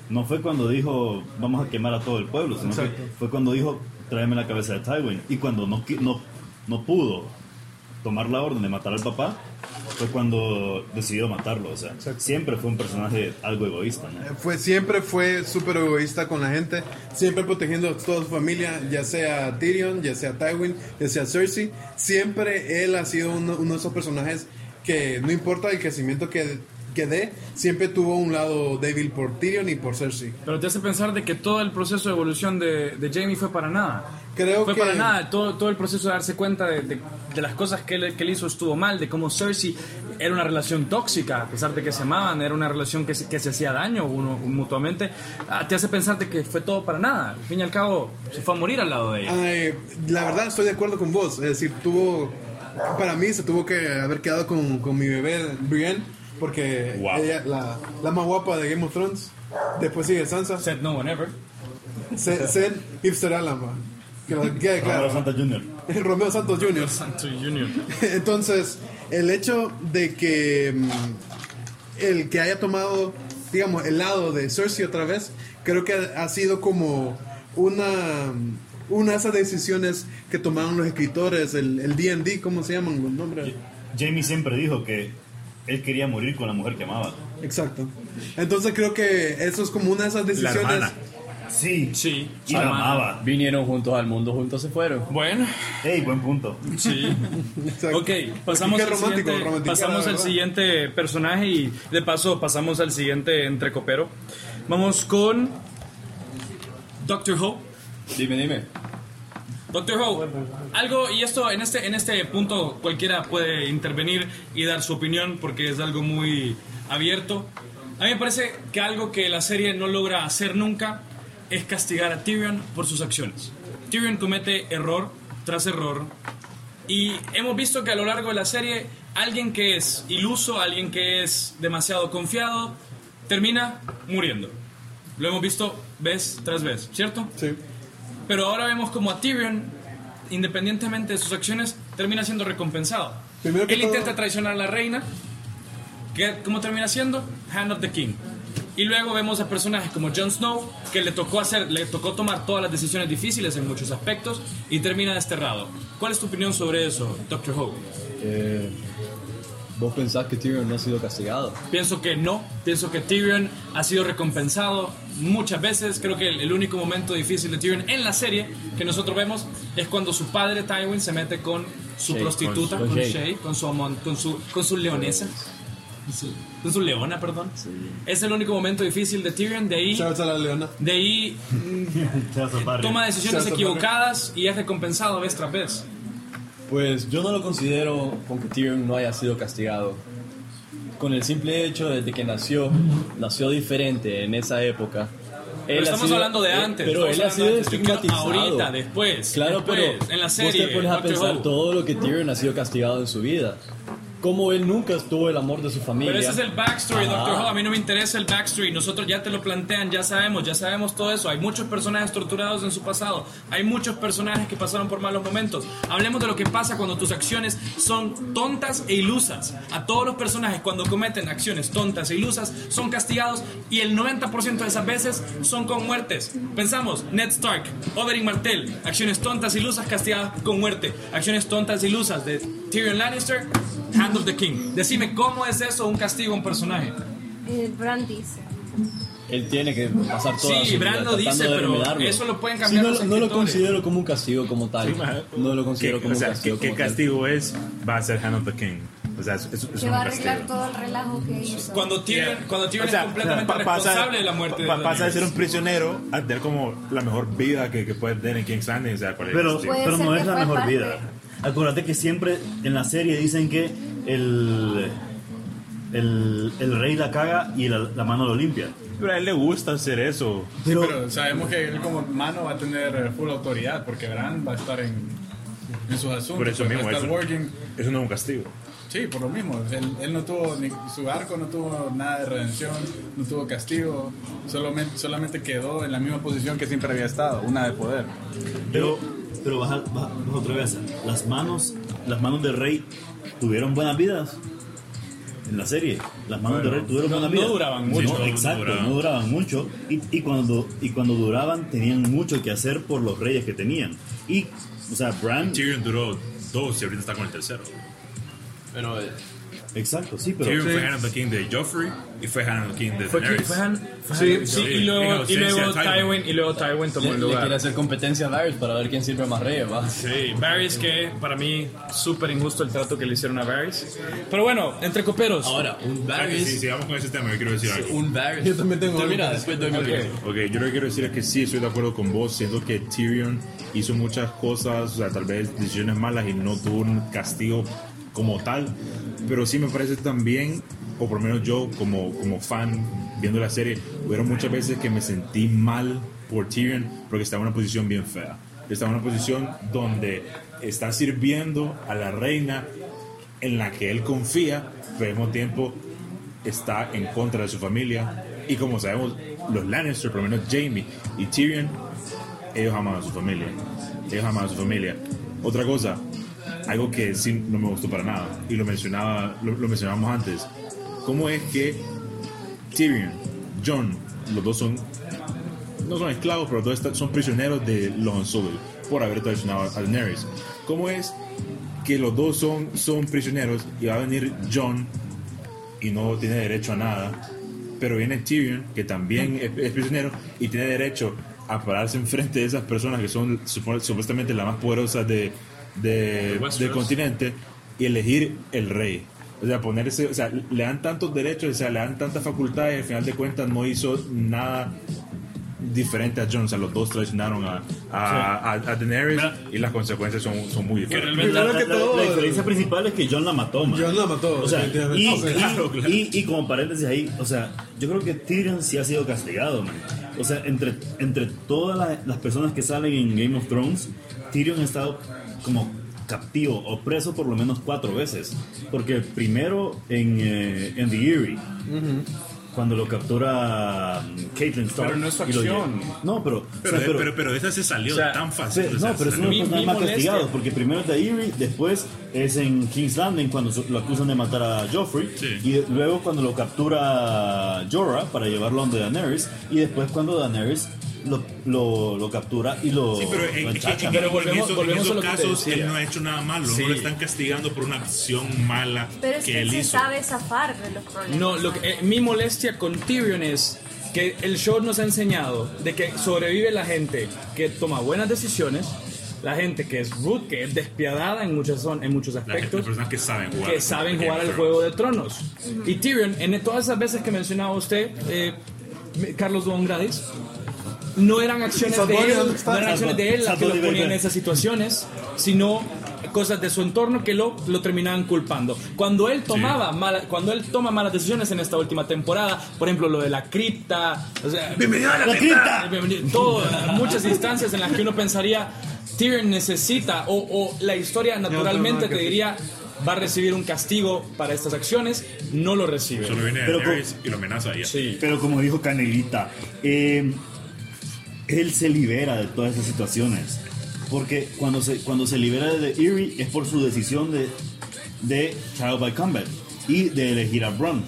No fue cuando dijo, vamos a quemar a todo el pueblo, sino que fue cuando dijo, tráeme la cabeza de Tywin. Y cuando no, no, no pudo tomar la orden de matar al papá fue cuando decidió matarlo. O sea, siempre fue un personaje algo egoísta, ¿no? Fue, siempre fue súper egoísta con la gente, siempre protegiendo a toda su familia, ya sea Tyrion, ya sea Tywin, ya sea Cersei. Siempre él ha sido uno, uno de esos personajes que no importa el crecimiento que, que dé, siempre tuvo un lado débil por Tyrion y por Cersei. Pero te hace pensar de que todo el proceso de evolución de, de Jamie fue para nada. Creo fue que- para nada. Todo, todo el proceso de darse cuenta de, de- de las cosas que él, que él hizo estuvo mal, de cómo Cersei era una relación tóxica, a pesar de que se amaban, era una relación que se, que se hacía daño uno mutuamente. Ah, te hace pensar de que fue todo para nada. Al fin y al cabo, se fue a morir al lado de ella. Ay, la verdad estoy de acuerdo con vos. Es decir, tuvo. Para mí se tuvo que haber quedado con, con mi bebé Brienne. Porque Wow. ella, la, la más guapa de Game of Thrones. Después sigue Sansa. Said no one ever. Se- Sen Hipster Alama. Que lo quede claro. Romero Santos Jr. Romeo Santos Jr. Santo Junior. Entonces, el hecho de que mm, el que haya tomado, digamos, el lado de Cersei otra vez, creo que ha sido como una, una de esas decisiones que tomaron los escritores, el el D&D, ¿cómo se llaman los nombres? Jamie siempre dijo que él quería morir con la mujer que amaba. Exacto. Entonces creo que eso es como una de esas La decisiones. hermana. Sí, Sí, y la amaba. Vinieron juntos al mundo, juntos se fueron. Bueno, Ey, buen punto. sí. Exacto. Ok, pasamos, Qué al romántico, siguiente, pasamos al siguiente personaje y de paso pasamos al siguiente entrecopero. Vamos con Doctor Who. Dime, dime. Doctor Who, algo, y esto en este, en este punto cualquiera puede intervenir y dar su opinión porque es algo muy abierto. A mí me parece que algo que la serie no logra hacer nunca es castigar a Tyrion por sus acciones. Tyrion comete error tras error y hemos visto que a lo largo de la serie alguien que es iluso, alguien que es demasiado confiado, termina muriendo. Lo hemos visto vez tras vez, ¿cierto? Sí. Pero ahora vemos como a Tyrion, independientemente de sus acciones, termina siendo recompensado. Primero que Él todo- intenta traicionar a la reina. ¿Qué- ¿Cómo termina siendo? Hand of the King. Y luego vemos a personajes como Jon Snow, que le tocó hacer, le tocó tomar todas las decisiones difíciles en muchos aspectos y termina desterrado. ¿Cuál es tu opinión sobre eso, Doctor Who? Eh, ¿Vos pensás que Tyrion no ha sido castigado? Pienso que no, pienso que Tyrion ha sido recompensado muchas veces. Creo que el, el único momento difícil de Tyrion en la serie que nosotros vemos es cuando su padre Tywin se mete con su Shay, prostituta, con- con, con Shay. Con su, amon- con su, con su leonesa. Con su- Con su leona, perdón. Es el único momento difícil de Tyrion. De ahí, a la leona. de ahí toma decisiones equivocadas y es recompensado vez tras vez. Pues yo no lo considero con que Tyrion no haya sido castigado. Con el simple hecho de que nació, nació diferente en esa época. Pero Él ha estamos sido- hablando de él- antes. Pero él ha sido estigmatizado. Ahorita, después. Claro, después, pero en la vos serie. te pones a pensar todo lo que Tyrion ha sido castigado en su vida. Cómo él nunca estuvo el amor de su familia. Pero ese es el backstory, Ajá. Doctor Who. A mí no me interesa el backstory. Nosotros ya te lo plantean, ya sabemos, ya sabemos todo eso. Hay muchos personajes torturados en su pasado. Hay muchos personajes que pasaron por malos momentos. Hablemos de lo que pasa cuando tus acciones son tontas e ilusas. A todos los personajes cuando cometen acciones tontas e ilusas son castigados y el 90% de esas veces son con muertes. Pensamos, Ned Stark, Oberyn Martell, acciones tontas e ilusas castigadas con muerte. Acciones tontas e ilusas de Tyrion Lannister, Hand of the King. Decime cómo es eso un castigo a un personaje. Eh, Bran dice. Él tiene que pasar toda Sí, su vida Bran lo tratando dice, de pero eso lo pueden Sí, cambiar no, los no lo escritores. considero como un castigo como tal. no lo ¿Qué, considero como o sea, un castigo ¿qué, qué como tal. castigo es? Va a ser Hand of the King. O sea, es, es, es Que un va a castigo. arreglar todo el relajo que hizo. Cuando Tyrion, cuando Tyrion O sea, es completamente pa- pasa- responsable de la muerte de pa- Pasa de Daenerys. ser un prisionero a tener como la mejor vida que, que puede tener en King's Landing. O sea, ¿cuál es el Pero, castigo? Puede pero ser no que es la fue mejor parte. vida. Acuérdate que siempre en la serie dicen que el, el, el rey la caga y la, la mano lo limpia. Pero a él le gusta hacer eso. Pero, Pero sabemos que él como mano va a tener eh, full autoridad porque Bran va a estar en, en sus asuntos. Por eso va a mismo, estar eso, working. eso no es un castigo. Sí, por lo mismo. Él, él no tuvo ni su arco, no tuvo nada de redención, no tuvo castigo, solamente, solamente quedó en la misma posición que siempre había estado, una de poder. pero, pero baja, baja- baja otra vez. Las manos, las manos del rey tuvieron buenas vidas. En la serie, las manos del rey tuvieron no- buenas no vidas. duraban mucho, No, no exacto, duraban. no duraban mucho. Y, y cuando, y cuando duraban, tenían mucho que hacer por los reyes que tenían. Y, o sea, Bran Tyrion duró dos y ahorita está con el tercero. Pero eh, Exacto, sí, pero... Tyrion fue Hand of the King de Joffrey y fue Hand of the King de Daenerys. fue Han- fue Sí, Han- sí, sí. y luego, y Tywin. Y luego Tywin tomó el le quiere lugar. hacer competencia a Varys para ver quién sirve más reyes, va. Sí, Varys que para mí súper injusto el trato que le hicieron a Varys. Pero bueno, entre coperos. ahora, un Ah, que Sí, Varys. sigamos con ese tema, yo quiero decir algo. Un Varys. Yo también tengo Termina, después doy mi opinión. Ok, yo lo que quiero decir es que sí, estoy de acuerdo con vos. Siento que Tyrion hizo muchas cosas, o sea, tal vez decisiones malas y no tuvo un castigo como tal. Pero sí me parece también, o por lo menos yo como, como fan viendo la serie, hubieron muchas veces que me sentí mal por Tyrion porque estaba en una posición bien fea. Estaba en una posición donde está sirviendo a la reina en la que él confía, pero al mismo tiempo está en contra de su familia. Y como sabemos, los Lannister, por lo menos Jamie y Tyrion, ellos aman a su familia. Ellos aman a su familia. Otra cosa, algo que sí no me gustó para nada, y lo mencionaba, lo, lo mencionamos antes. ¿Cómo es que Tyrion, John, los dos son no son esclavos, pero todos están- son prisioneros de los Unsullied por haber traicionado a Daenerys. ¿Cómo es que los dos son, son prisioneros y va a venir John y no tiene derecho a nada? Pero viene Tyrion, que también es, es prisionero y tiene derecho a pararse enfrente de esas personas que son supuestamente las más poderosas de, de- del continente y elegir el rey. O sea, ponerse, o sea, le dan tantos derechos, o sea, le dan tantas facultades y al final de cuentas no hizo nada diferente a Jon. O sea, los dos traicionaron a, a, a- a Daenerys y las consecuencias son, son muy diferentes. La, Primero la- que la- todo- la diferencia principal es que John la mató, man. John la mató, O sea, y, claro, claro. y- y como paréntesis ahí, o sea, yo creo que Tyrion sí ha sido castigado, man. O sea, entre, entre todas la- las personas que salen en Game of Thrones, Tyrion ha estado como captivo o preso por lo menos cuatro veces. Porque primero en, eh, en The Eerie, cuando lo captura um, Caitlyn Stark. Pero no es. No, pero... Pero, o sea, pero, pero, esa se salió O sea, tan fácil. Sí, o sea, no, pero es uno de los más castigados, porque primero es de Eerie, después es en King's Landing cuando lo acusan de matar a Joffrey, Sí. y de- luego cuando lo captura Jorah para llevarlo donde Daenerys, y después cuando Daenerys lo, lo, lo captura y lo, Sí, pero en, lo en- en- Pero volvemos- en esos casos él no ha hecho nada malo, Sí. no lo están castigando por una acción mala Pero es que, que él se hizo. sabe zafar de los problemas. No, lo que- eh, mi molestia con Tyrion es que el show nos ha enseñado de que sobrevive la gente que toma buenas decisiones, la gente que es rude, que es despiadada en, muchas son, en muchos La gente, las aspectos, personas que saben jugar. que saben jugar al juego de tronos. Y Tyrion, en todas esas veces que mencionaba usted, eh, Carlos Don Gradis, no eran acciones de él, no eran acciones de él las que lo ponían en esas situaciones, sino cosas de su entorno que lo, lo terminaban culpando. Cuando él tomaba mala- cuando él toma malas decisiones en esta última temporada, por ejemplo lo de la cripta, o sea, ¡Bienvenido a la, ¡La cripta! cripta! Bienvenido. Todo, muchas instancias en las que uno pensaría Tyrion necesita o, o la historia naturalmente te diría va a recibir un castigo para estas acciones, no lo recibe. Solo viene Pero y lo amenaza a ella. Sí. Pero como dijo Canelita, eh, él se libera de todas esas situaciones. Porque cuando se, cuando se libera de Eerie es por su decisión de, de Child by Combat y de elegir a Bronn.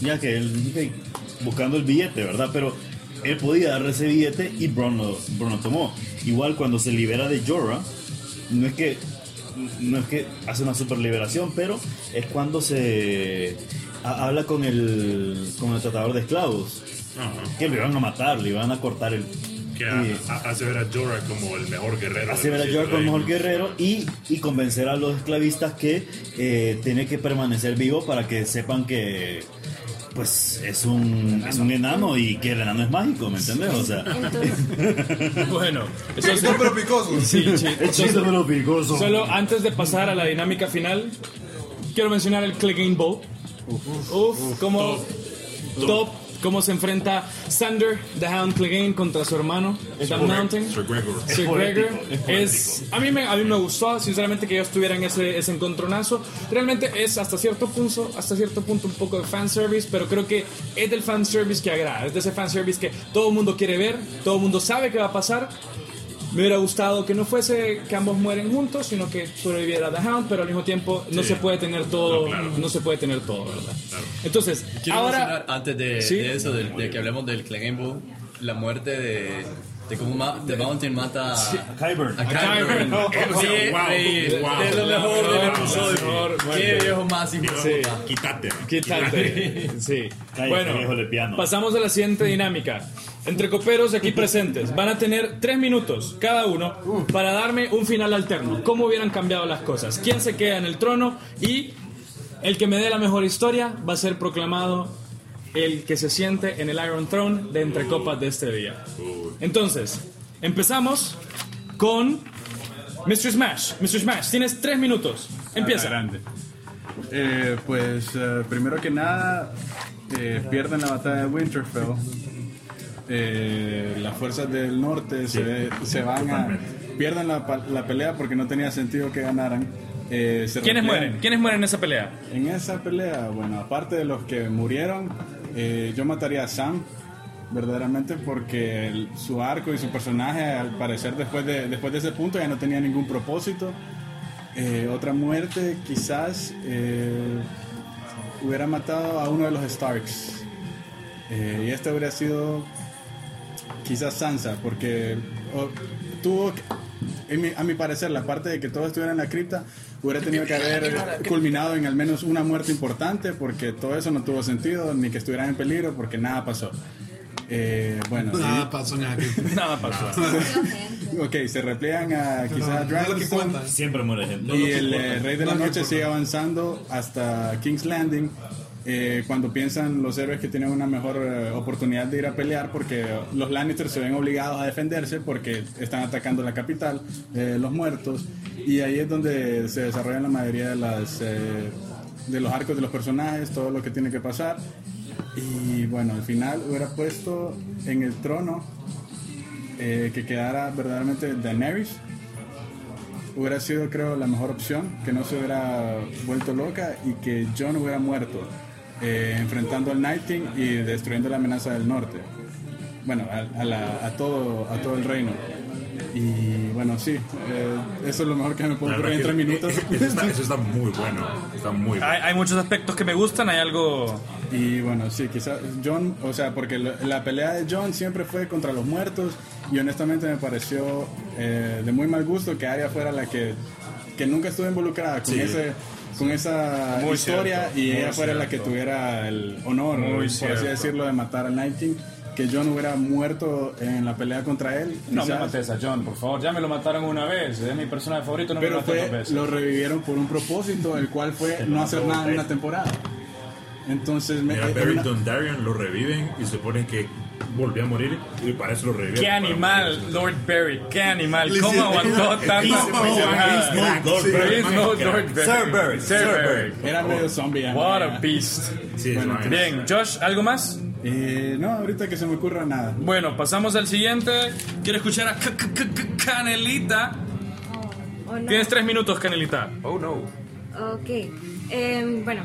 Ya que él, ok, buscando el billete, ¿verdad? Pero él podía darle ese billete y Bronn lo, lo tomó. Igual cuando se libera de Jorah, no es que no es que hace una super liberación, pero es cuando se ha- habla con el con el tratador de esclavos que lo iban a matar, le iban a cortar el Que y hace ver a Jorah como el mejor guerrero. hacer ver a Jorah como el mejor guerrero y, y convencer a los esclavistas que eh, tiene que permanecer vivo para que sepan que pues es un, es un enano y que el enano es mágico, ¿me entiendes? O sea, Entonces, Bueno, eso Chiquito pero picoso. sí, sí. es chido pero picoso. Solo antes de pasar a la dinámica final, quiero mencionar el Clegane Bowl. Uf, como top. Cómo se enfrenta Sander, The Hound Clegane contra su hermano, Sam Mountain. Sir Gregor. Sir Gregor es es a mí me a mí me gustó sinceramente que ellos tuvieran ese, ese encontronazo realmente es hasta cierto punto hasta cierto punto un poco de fanservice pero creo que es del fanservice que agrada es de ese fanservice que todo el mundo quiere ver todo el mundo sabe que va a pasar me hubiera gustado que no fuese que ambos mueren juntos, sino que sobreviviera The Hound, pero al mismo tiempo no Sí. se puede tener todo, No, claro. no se puede tener todo, ¿verdad? Entonces, Quiero ahora mencionar, antes de, Sí. de eso, de, de que hablemos del Clegane Bowl, la muerte de, De cómo ma- The Mountain mata a Kyburn. a Kyburn. Wow, Sí, wow, ahí, wow. es lo mejor del episodio. Qué viejo más puta. Quítate. Quítate. Sí. Cállate, viejo de piano. pasamos a la siguiente dinámica. Entre coperos aquí presentes van a tener tres minutos cada uno para darme un final alterno. ¿Cómo hubieran cambiado las cosas? ¿Quién se queda en el trono? Y el que me dé la mejor historia va a ser proclamado el que se siente en el Iron Throne de entre copas de este día. Entonces, empezamos con Mr. Smash. Mr. Smash, tienes tres minutos. Empieza. Grande. Eh, pues eh, primero que nada, eh, pierden la batalla de Winterfell. Eh, las fuerzas del norte se, se van a. Pierden la, la pelea porque no tenía sentido que ganaran. Eh, se ¿Quiénes mueren? ¿Quiénes mueren en esa pelea? En esa pelea, bueno, aparte de los que murieron, eh, yo mataría a Sam, verdaderamente, porque el- su arco y su personaje, al parecer, después de, después de ese punto ya no tenía ningún propósito. Eh, otra muerte, quizás eh, hubiera matado a uno de los Starks. Eh, y este hubiera sido quizás Sansa, porque oh, tuvo, mi- a mi parecer, la parte de que todo estuviera en la cripta hubiera tenido que haber culminado en al menos una muerte importante, porque todo eso no tuvo sentido, ni que estuvieran en peligro, porque nada pasó. Eh, bueno, Nada pasó nada. Nada pasó. ok, se repliegan a quizás a Dragonstone. Siempre muere gente. y el eh, Rey de la No, no Noche importa. sigue avanzando hasta King's Landing. Eh, cuando piensan los héroes que tienen una mejor eh, oportunidad de ir a pelear, porque los Lannisters se ven obligados a defenderse porque están atacando la capital, eh, los muertos, y ahí es donde se desarrollan la mayoría de, las, eh, de los arcos de los personajes, todo lo que tiene que pasar. Y bueno, al final hubiera puesto en el trono que quedara verdaderamente Daenerys. Hubiera sido creo la mejor opción, que no se hubiera vuelto loca y que John hubiera muerto eh, enfrentando al Night King y destruyendo la amenaza del norte. Bueno, a, a la- a todo, a todo el reino. Y bueno, sí, eh, eso es lo mejor que me puedo ocurrir en tres minutos. Eso está, eso está muy bueno. Está muy bueno. Hay, hay muchos aspectos que me gustan, hay algo... Y bueno, sí, quizás John, o sea, porque la, la pelea de John siempre fue contra los muertos y honestamente me pareció eh, de muy mal gusto que Arya fuera la que, que nunca estuvo involucrada con, Sí. ese, con esa Muy historia cierto, y muy ella fuera la que cierto. tuviera el honor, Muy por cierto. así decirlo, de matar al Night King. Que John hubiera muerto en la pelea contra él. No me quizás. mates a John, por favor. Ya me lo mataron una vez. Es mi personaje favorito, no me Pero lo maté dos fue, veces. lo revivieron por un propósito, el cual fue no hacer nada en una temporada. Entonces, me, Mira, eh, Barry una- Dondarrion lo reviven y se supone que volvió a morir y para eso lo revivieron. ¡Qué animal, morir. Lord Barry! ¡Qué animal! ¿Cómo aguantó tanto? Lord Barry. Sir Barry, Sir Barry. era medio zombie. What a beast. Sí, Bueno, Bien, Josh, ¿algo más? Eh, no, ahorita que se me ocurra nada. Bueno, pasamos al siguiente. Quiero escuchar a C- C- C- C- Canelita. ¿O no? Tienes tres minutos, Canelita. Oh no. Ok. Em, bueno,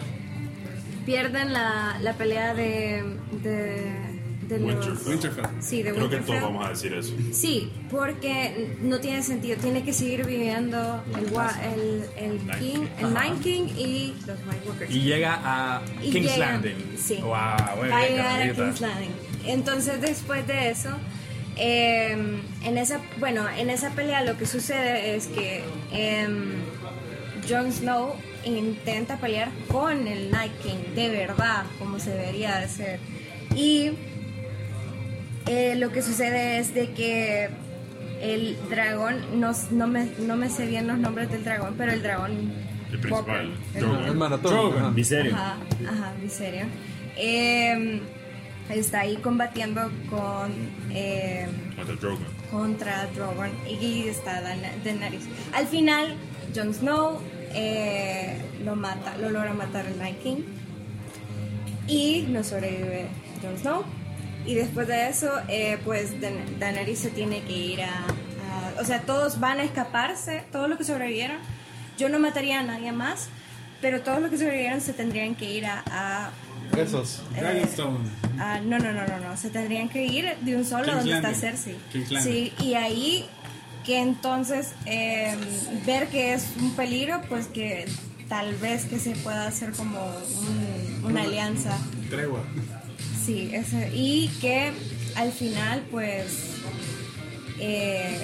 pierden la, la pelea de. de, de los- Winterfell. Sí, de Creo que todos Winterfell. vamos a decir eso. Sí, porque no tiene sentido. Tiene que seguir viviendo el, wa- el, el King, el Night King y los White Walkers. Y llega a Y King's llega- Landing. Sí. Wow, Va a llegar a. King's Landing. Entonces, después de eso, eh, en esa, bueno, en esa pelea lo que sucede es que em, Jon Snow intenta pelear con el Night King, de verdad, como se debería de ser. Y eh, lo que sucede es de que el dragón, no, no, me, no me sé bien los nombres del dragón, pero el dragón... El principal, el- Drogon. El maratón. ajá. Viserio. Ajá, ajá. Eh, está ahí combatiendo con eh, Contra Drogon. contra Drogon y está Dan- Daenerys. Al final, Jon Snow eh, lo mata, lo logra matar el Night King y no sobrevive Jon Snow. Y después de eso, eh, pues Dan- Daenerys se tiene que ir a, a- O sea, todos van a escaparse, todos los que sobrevivieron. Yo no mataría a nadie más, pero todos los que sobrevivieron se tendrían que ir a... a Esos. eh, Dragonstone. No, no, no, no, no. Se tendrían que ir de un solo King's donde está. Cersei. Sí, y ahí que entonces eh, ver que es un peligro, pues que tal vez que se pueda hacer como un- una alianza. Tregua. Sí, ese, y que al final, pues eh,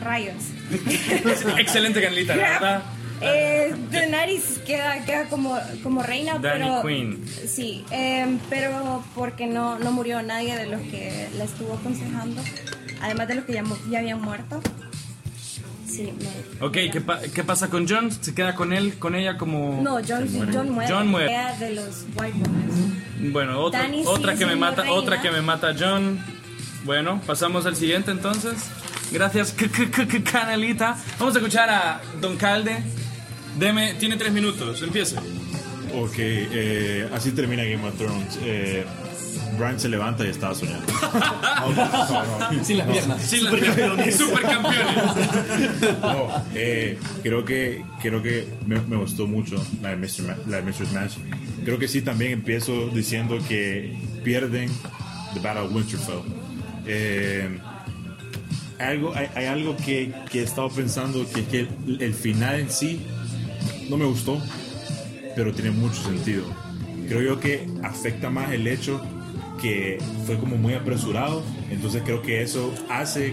rayos. Excelente, Carlita, la verdad. Eh, Daenerys queda, queda como, como reina, pero... Queen. Sí, eh, pero porque no, no murió nadie de los que la estuvo aconsejando, además de los que ya, ya habían muerto. Sí, Ok, ¿qué, pa- qué pasa con John? ¿Se queda con él, con ella como...? No, John, John muere. John muere. De los White Walkers. Bueno, otra, otra que me mata, reina. otra que me mata John. Bueno, pasamos al siguiente entonces. Gracias, Canelita. Vamos a escuchar a Don Calde. Deme, tiene tres minutos, empiece. Ok, eh, así termina Game of Thrones. Eh, Bran se levanta y estaba soñando. Sin las piernas. Sí, las supercampeones. No, eh, creo que creo que me, me gustó mucho la de, Mr. Ma- la de Mr. Smash. Creo que sí también empiezo diciendo que pierden The Battle of Winterfell. Eh, algo, hay, hay algo que, que he estado pensando que es que el, el final en sí no me gustó, pero tiene mucho sentido. Creo yo que afecta más el hecho que fue como muy apresurado, entonces creo que eso hace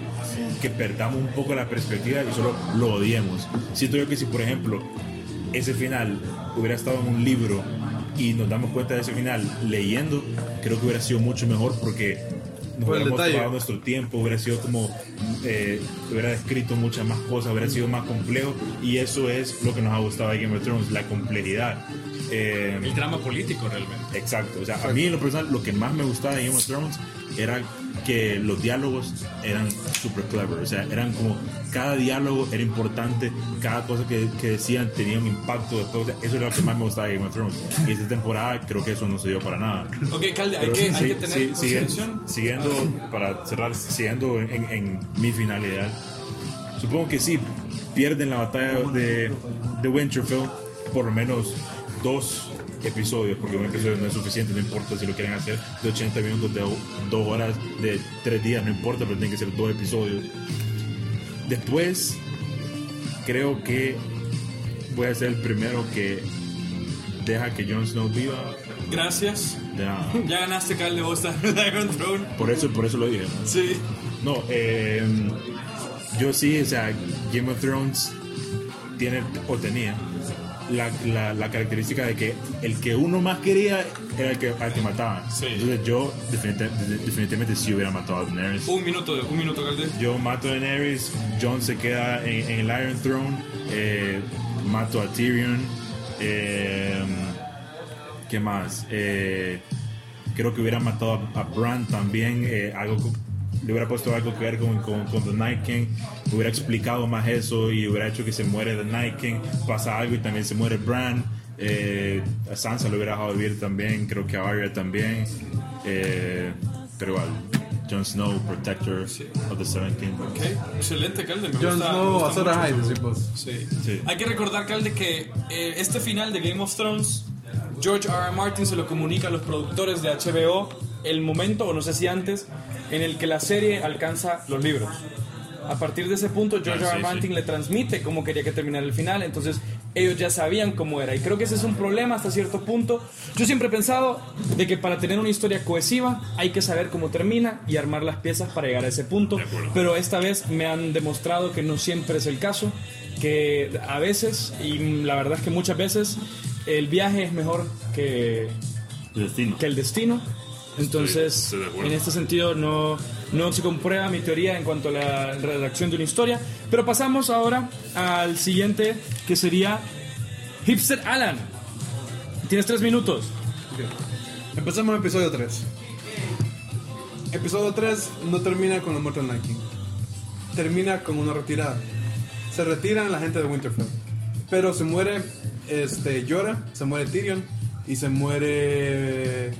que perdamos un poco la perspectiva y solo lo odiemos. Siento yo que si, por ejemplo, ese final hubiera estado en un libro y nos damos cuenta de ese final leyendo, creo que hubiera sido mucho mejor porque nos Por hubiéramos tomado nuestro tiempo, hubiera sido como, eh, hubiera descrito muchas más cosas, hubiera sido más complejo y eso es lo que nos ha gustado de Game of Thrones, la complejidad. Eh, El drama político realmente. Exacto, o sea, a mí en lo personal lo que más me gustaba de Game of Thrones era que los diálogos eran super clever, o sea, eran como cada diálogo era importante, cada cosa que, que decían tenía un impacto después, o sea, eso era lo que más me gustaba de Game of Thrones. Y esta temporada creo que eso no se dio para nada. Ok, Calde, hay Pero que, hay sí, que tener sí, consideración. siguiendo, para cerrar, siguiendo en, en mi final ideal, supongo que sí, pierden la batalla de, de Winterfell, por lo menos dos episodios, porque un episodio no es suficiente, no importa si lo quieren hacer de 80 minutos, de dos horas, de tres días, no importa, pero tienen que ser dos episodios. Después, creo que voy a ser el primero que deja que Jon Snow viva. Gracias. De nada. Ya ganaste, vos estás en Iron Throne. Por eso, por eso lo dije. ¿no? Sí. No, eh, yo sí, o sea, Game of Thrones tiene o tenía la, la, la característica de que el que uno más quería era el que, al que mataban. Sí. Entonces yo definitivamente, definitivamente sí hubiera matado a Daenerys. Un minuto, un minuto, Calde. Yo mato a Daenerys, Jon se queda en, en el Iron Throne, eh, mato a Tyrion. eh, ¿Qué más? Eh, creo que hubiera matado a, a Bran también, eh, algo le hubiera puesto algo que ver con, con, con The Night King, hubiera explicado más eso y hubiera hecho que se muere The Night King, pasa algo y también se muere Bran. Eh, a Sansa lo hubiera dejado vivir también, creo que a Arya también. Eh, pero igual, Jon Snow, Protector of the Seven Kingdoms. Ok, excelente, Calde. Me Jon gusta, Snow, Azor Ahai, vos. Sí. Sí. Hay que recordar, Calde, que eh, este final de Game of Thrones, George R. R. Martin se lo comunica a los productores de HBO el momento, o no sé si antes, en el que la serie alcanza los libros. A partir de ese punto, George Ah, R. Martin le transmite cómo quería que terminara el final, entonces ellos ya sabían cómo era. Y creo que ese es un problema hasta cierto punto. Yo siempre he pensado de que para tener una historia cohesiva hay que saber cómo termina y armar las piezas para llegar a ese punto. Pero esta vez me han demostrado que no siempre es el caso, que a veces, y la verdad es que muchas veces, el viaje es mejor que, El destino. que el destino. Entonces, estoy en este sentido, no, no se comprueba mi teoría en cuanto a la redacción de una historia. Pero pasamos ahora al siguiente, que sería Hipster Alan. Tienes tres minutos. Empezamos episodio 3. Episodio 3 no termina con la muerte de Night King. Termina con una retirada. Se retiran la gente de Winterfell. Pero se muere este, Yora, se muere Tyrion y se muere.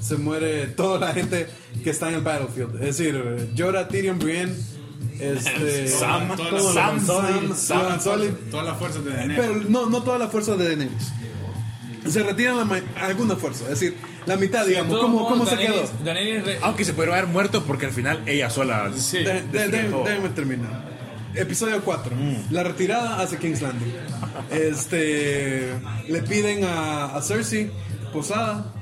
Se muere toda la gente que está en el battlefield. Es decir, Yora, Tyrion, Brienne, este, Sam, toda Sam, Sam, Sam. Todas las fuerzas de Daenerys. Pero no, no toda la fuerza de Daenerys. Se retiran la ma- alguna fuerza, es decir, la mitad, digamos. De todos ¿Cómo, modos, cómo se quedó? Daenerys- Daenerys re- Aunque se puede haber muerto porque al final ella sola. Sí. De- déjame terminar. Episodio 4. Mm. La retirada hacia King's Landing. Este, le piden a, a Cersei posada.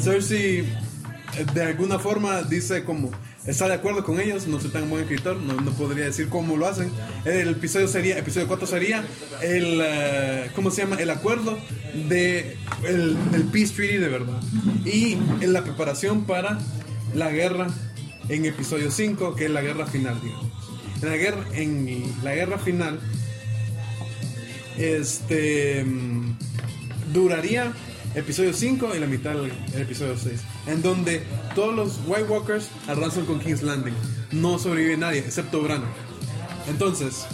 Cersei, eh, de alguna forma, dice como, está de acuerdo con ellos, no soy tan buen escritor, no, podría decir cómo lo hacen. El episodio sería, episodio 4 sería el, eh, ¿cómo se llama? El acuerdo de el, Peace Treaty de verdad. Y en la preparación para la guerra en episodio 5, que es la guerra final, digamos. La guerra, en la guerra final, este mm, duraría episodio 5 y la mitad del episodio 6 en donde todos los White Walkers arrasan con King's Landing. No sobrevive nadie excepto Bran entonces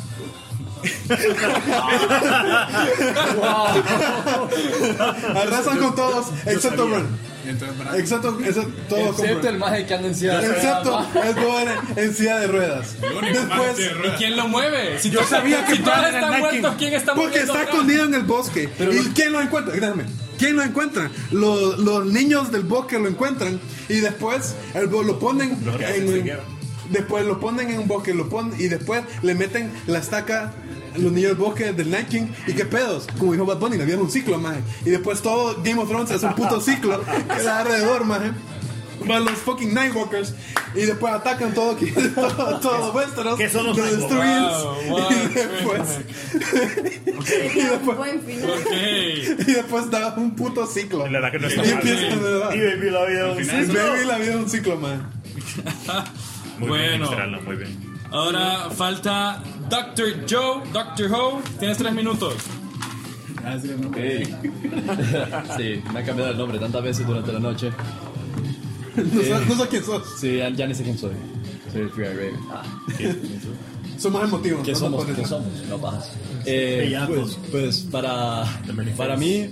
arrasan con todos excepto Bran Bran- excepto, el maje que anda en silla de excepto ruedas, el joven en silla de ruedas. Después de ¿Y quién lo mueve? Si yo sabía que si todos están muertos. ¿quién está Porque está escondido en el bosque. ¿Y quién lo encuentra? Déjame. ¿Quién lo encuentra? Los, los niños del bosque lo encuentran y después el, lo ponen en, después lo ponen en un bosque lo ponen, y después le meten la estaca los niños del bosque del Night King y qué pedos como dijo Bad Bunny la vida es un ciclo más y después todo Game of Thrones es un puto ciclo que da alrededor más van los fucking Nightwalkers y después atacan todo, aquí- todo, todo los Westeros ¿Qué son los destruyen Wow, wow, y después y después Buen final. Ok. y después da un puto ciclo. La verdad que no está y mal. empieza de verdad. Y baby la vida un Y ciclo. baby la vida un ciclo, man. Muy Bueno. bien, muy bien. Ahora falta Dr. Joe, Dr. Ho. Tienes tres minutos. Ah, sí, no. Sí, me ha cambiado el nombre tantas veces durante la noche. No sé, no sé quién sos. Sí, ya, ya ni sé quién soy. Soy el Free Raven. Ah, Somos emotivos. ¿Qué no somos? ¿Qué eso. somos? No pajas. Eh, Bellacos. pues, pues para, para mí,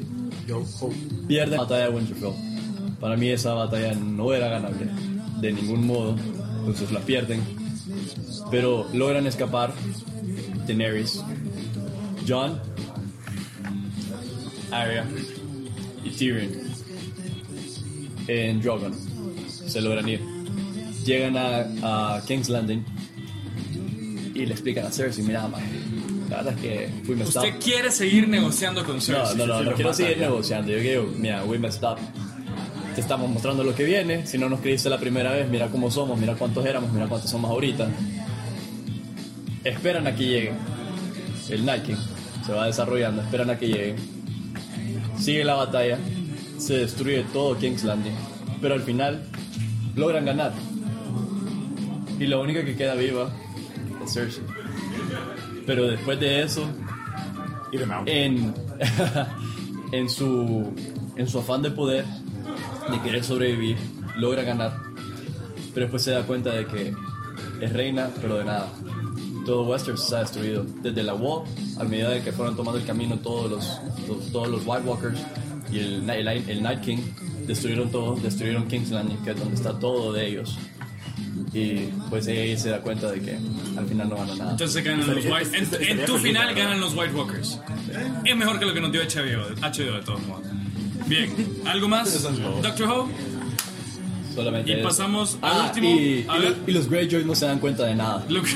pierde la batalla de Winterfell. Para mí esa batalla no era ganable de ningún modo. Entonces la pierden. Pero logran escapar Daenerys, Jon, Arya y Tyrion en Drogon. Se logran ir. Llegan a, a King's Landing y le explican a Cersei, mira, maje, la verdad es que fui messed Usted up. quiere seguir negociando con No, Cersei. no, no, Sí, no lo quiero seguir ya. negociando. Yo digo, mira, we messed up. Te estamos mostrando lo que viene. Si no nos creíste la primera vez, mira cómo somos, mira cuántos éramos, mira cuántos somos ahorita. Esperan a que llegue. El King se va desarrollando, esperan a que llegue. Sigue la batalla, se destruye todo King's Landing, pero al final logran ganar. Y la única que queda viva es Cersei. Pero después de eso, en, en, su, en su afán de poder, de querer sobrevivir, logra ganar. Pero después se da cuenta de que es reina, pero de nada. Todo Westeros se ha destruido. Desde la Wall, a medida de que fueron tomando el camino todos los, los- todos los White Walkers y el, Ni- el, el Night King, destruyeron todo, destruyeron King's Landing, que es donde está todo de ellos. Y pues ella se da cuenta de que al final no gana nada. Entonces ganan los White. En, en tu final ganan los White Walkers. Es mejor que lo que nos dio HBO, HBO de todos modos. Bien, ¿algo más? Doctor Ho. Solamente Y eso. pasamos al Ah, último. Y, A y ver. los- y los Greyjoy no se dan cuenta de nada. Lo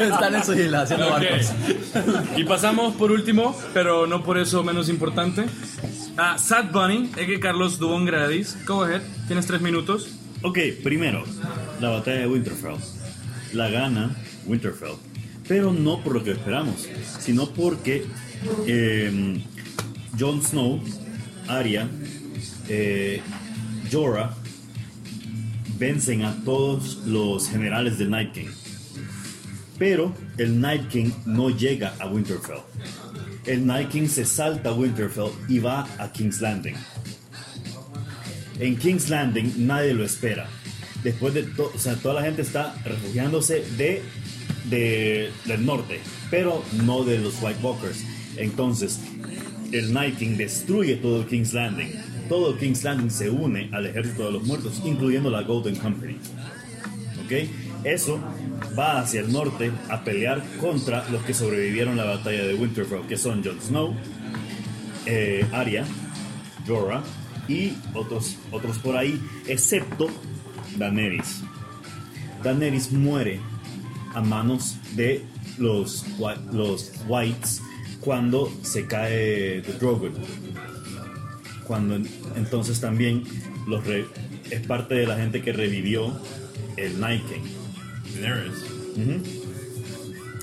están en su isla haciendo Ok. barcos. Y pasamos por último, pero no por eso menos importante, a Sad Bunny, que Carlos Dubón Gradis. Go ahead, tienes tres minutos. Ok, primero, la batalla de Winterfell. La gana Winterfell. Pero no por lo que esperamos, sino porque eh, Jon Snow, Arya, eh, Jorah vencen a todos los generales del Night King. Pero el Night King no llega a Winterfell. El Night King se salta a Winterfell y va a King's Landing. En King's Landing nadie lo espera. Después de toda la gente está refugiándose de- del norte, pero no de los White Walkers. Entonces, el Night King destruye todo King's Landing. Todo King's Landing se une al ejército de los muertos, incluyendo la Golden Company. ¿Ok? Eso va hacia el norte a pelear contra los que sobrevivieron la batalla de Winterfell, que son Jon Snow, eh, Arya, Jorah y otros, otros por ahí, excepto Daenerys. Daenerys muere a manos de los, los Whites cuando se cae The Drogon. Cuando en- entonces también los es parte de la gente que revivió el Night King. Ujú.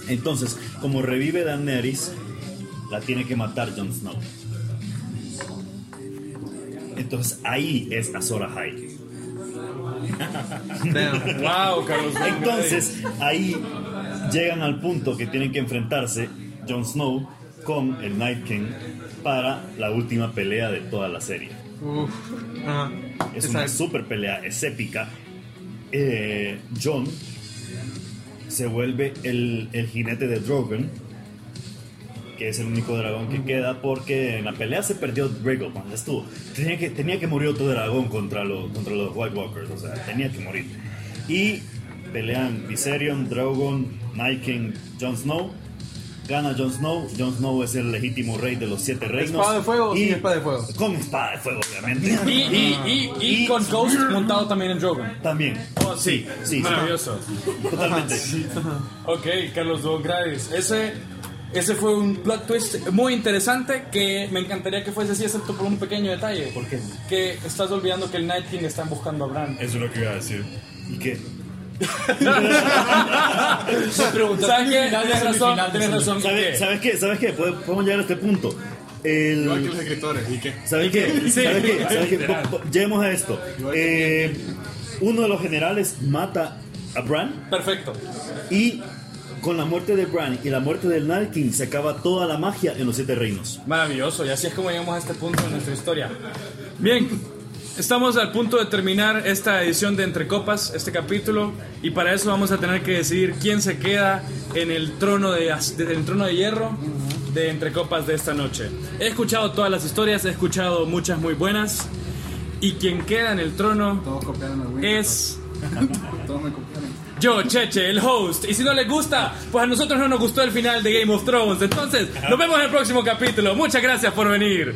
Entonces, como revive Daenerys, la tiene que matar Jon Snow. Entonces ahí es Azor Ahai. Wow, Carlos. Entonces ahí llegan al punto que tienen que enfrentarse Jon Snow con el Night King para la última pelea de toda la serie. Uf. Es una super pelea, es épica. Eh, Jon se vuelve el, el jinete de Drogon, que es el único dragón que queda, porque en la pelea se perdió Drogon cuando estuvo. Tenía que, tenía que morir otro dragón contra, los contra los White Walkers, o sea, tenía que morir. Y pelean Viserion, Drogon, Night King, Jon Snow. Gana Jon Snow. Jon Snow es el legítimo rey de los siete reinos. ¿Espada de fuego o Y- sin espada de fuego? Con espada de fuego, obviamente. Y, y, y, y con Ghost montado también en Drogon. También. Oh, sí, sí. Maravilloso. Totalmente. Ok, Carlos Don Gradis. Ese, ese fue un plot twist muy interesante que me encantaría que fuese así, excepto por un pequeño detalle. ¿Por qué? Que estás olvidando que el Night King está buscando a Bran. Eso es lo que iba a decir. ¿Y qué? ¿Sabes qué? Tienes razón, tienes razón. ¿Sabes, ¿Qué? ¿Sabes qué? ¿Sabes qué? Podemos podemos llegar a este punto. El- Igual que los escritores. ¿Y qué? ¿Sabes qué? Sí. ¿Sabes qué? Lleguemos a esto. Eh, uno de los generales mata a Bran Perfecto. y con la muerte de Bran y la muerte del Night King se acaba toda la magia en los siete reinos. Maravilloso, y así es como llegamos a este punto de nuestra historia. Bien, estamos al punto de terminar esta edición de Entre Copas, este capítulo, y para eso vamos a tener que decidir quién se queda en el trono de, en el trono de hierro de Entre Copas de esta noche. He escuchado todas las historias, he escuchado muchas muy buenas, y quien queda en el trono es yo, Cheche, el host. Y si no les gusta, pues a nosotros no nos gustó el final de Game of Thrones. Entonces, nos vemos en el próximo capítulo. Muchas gracias por venir.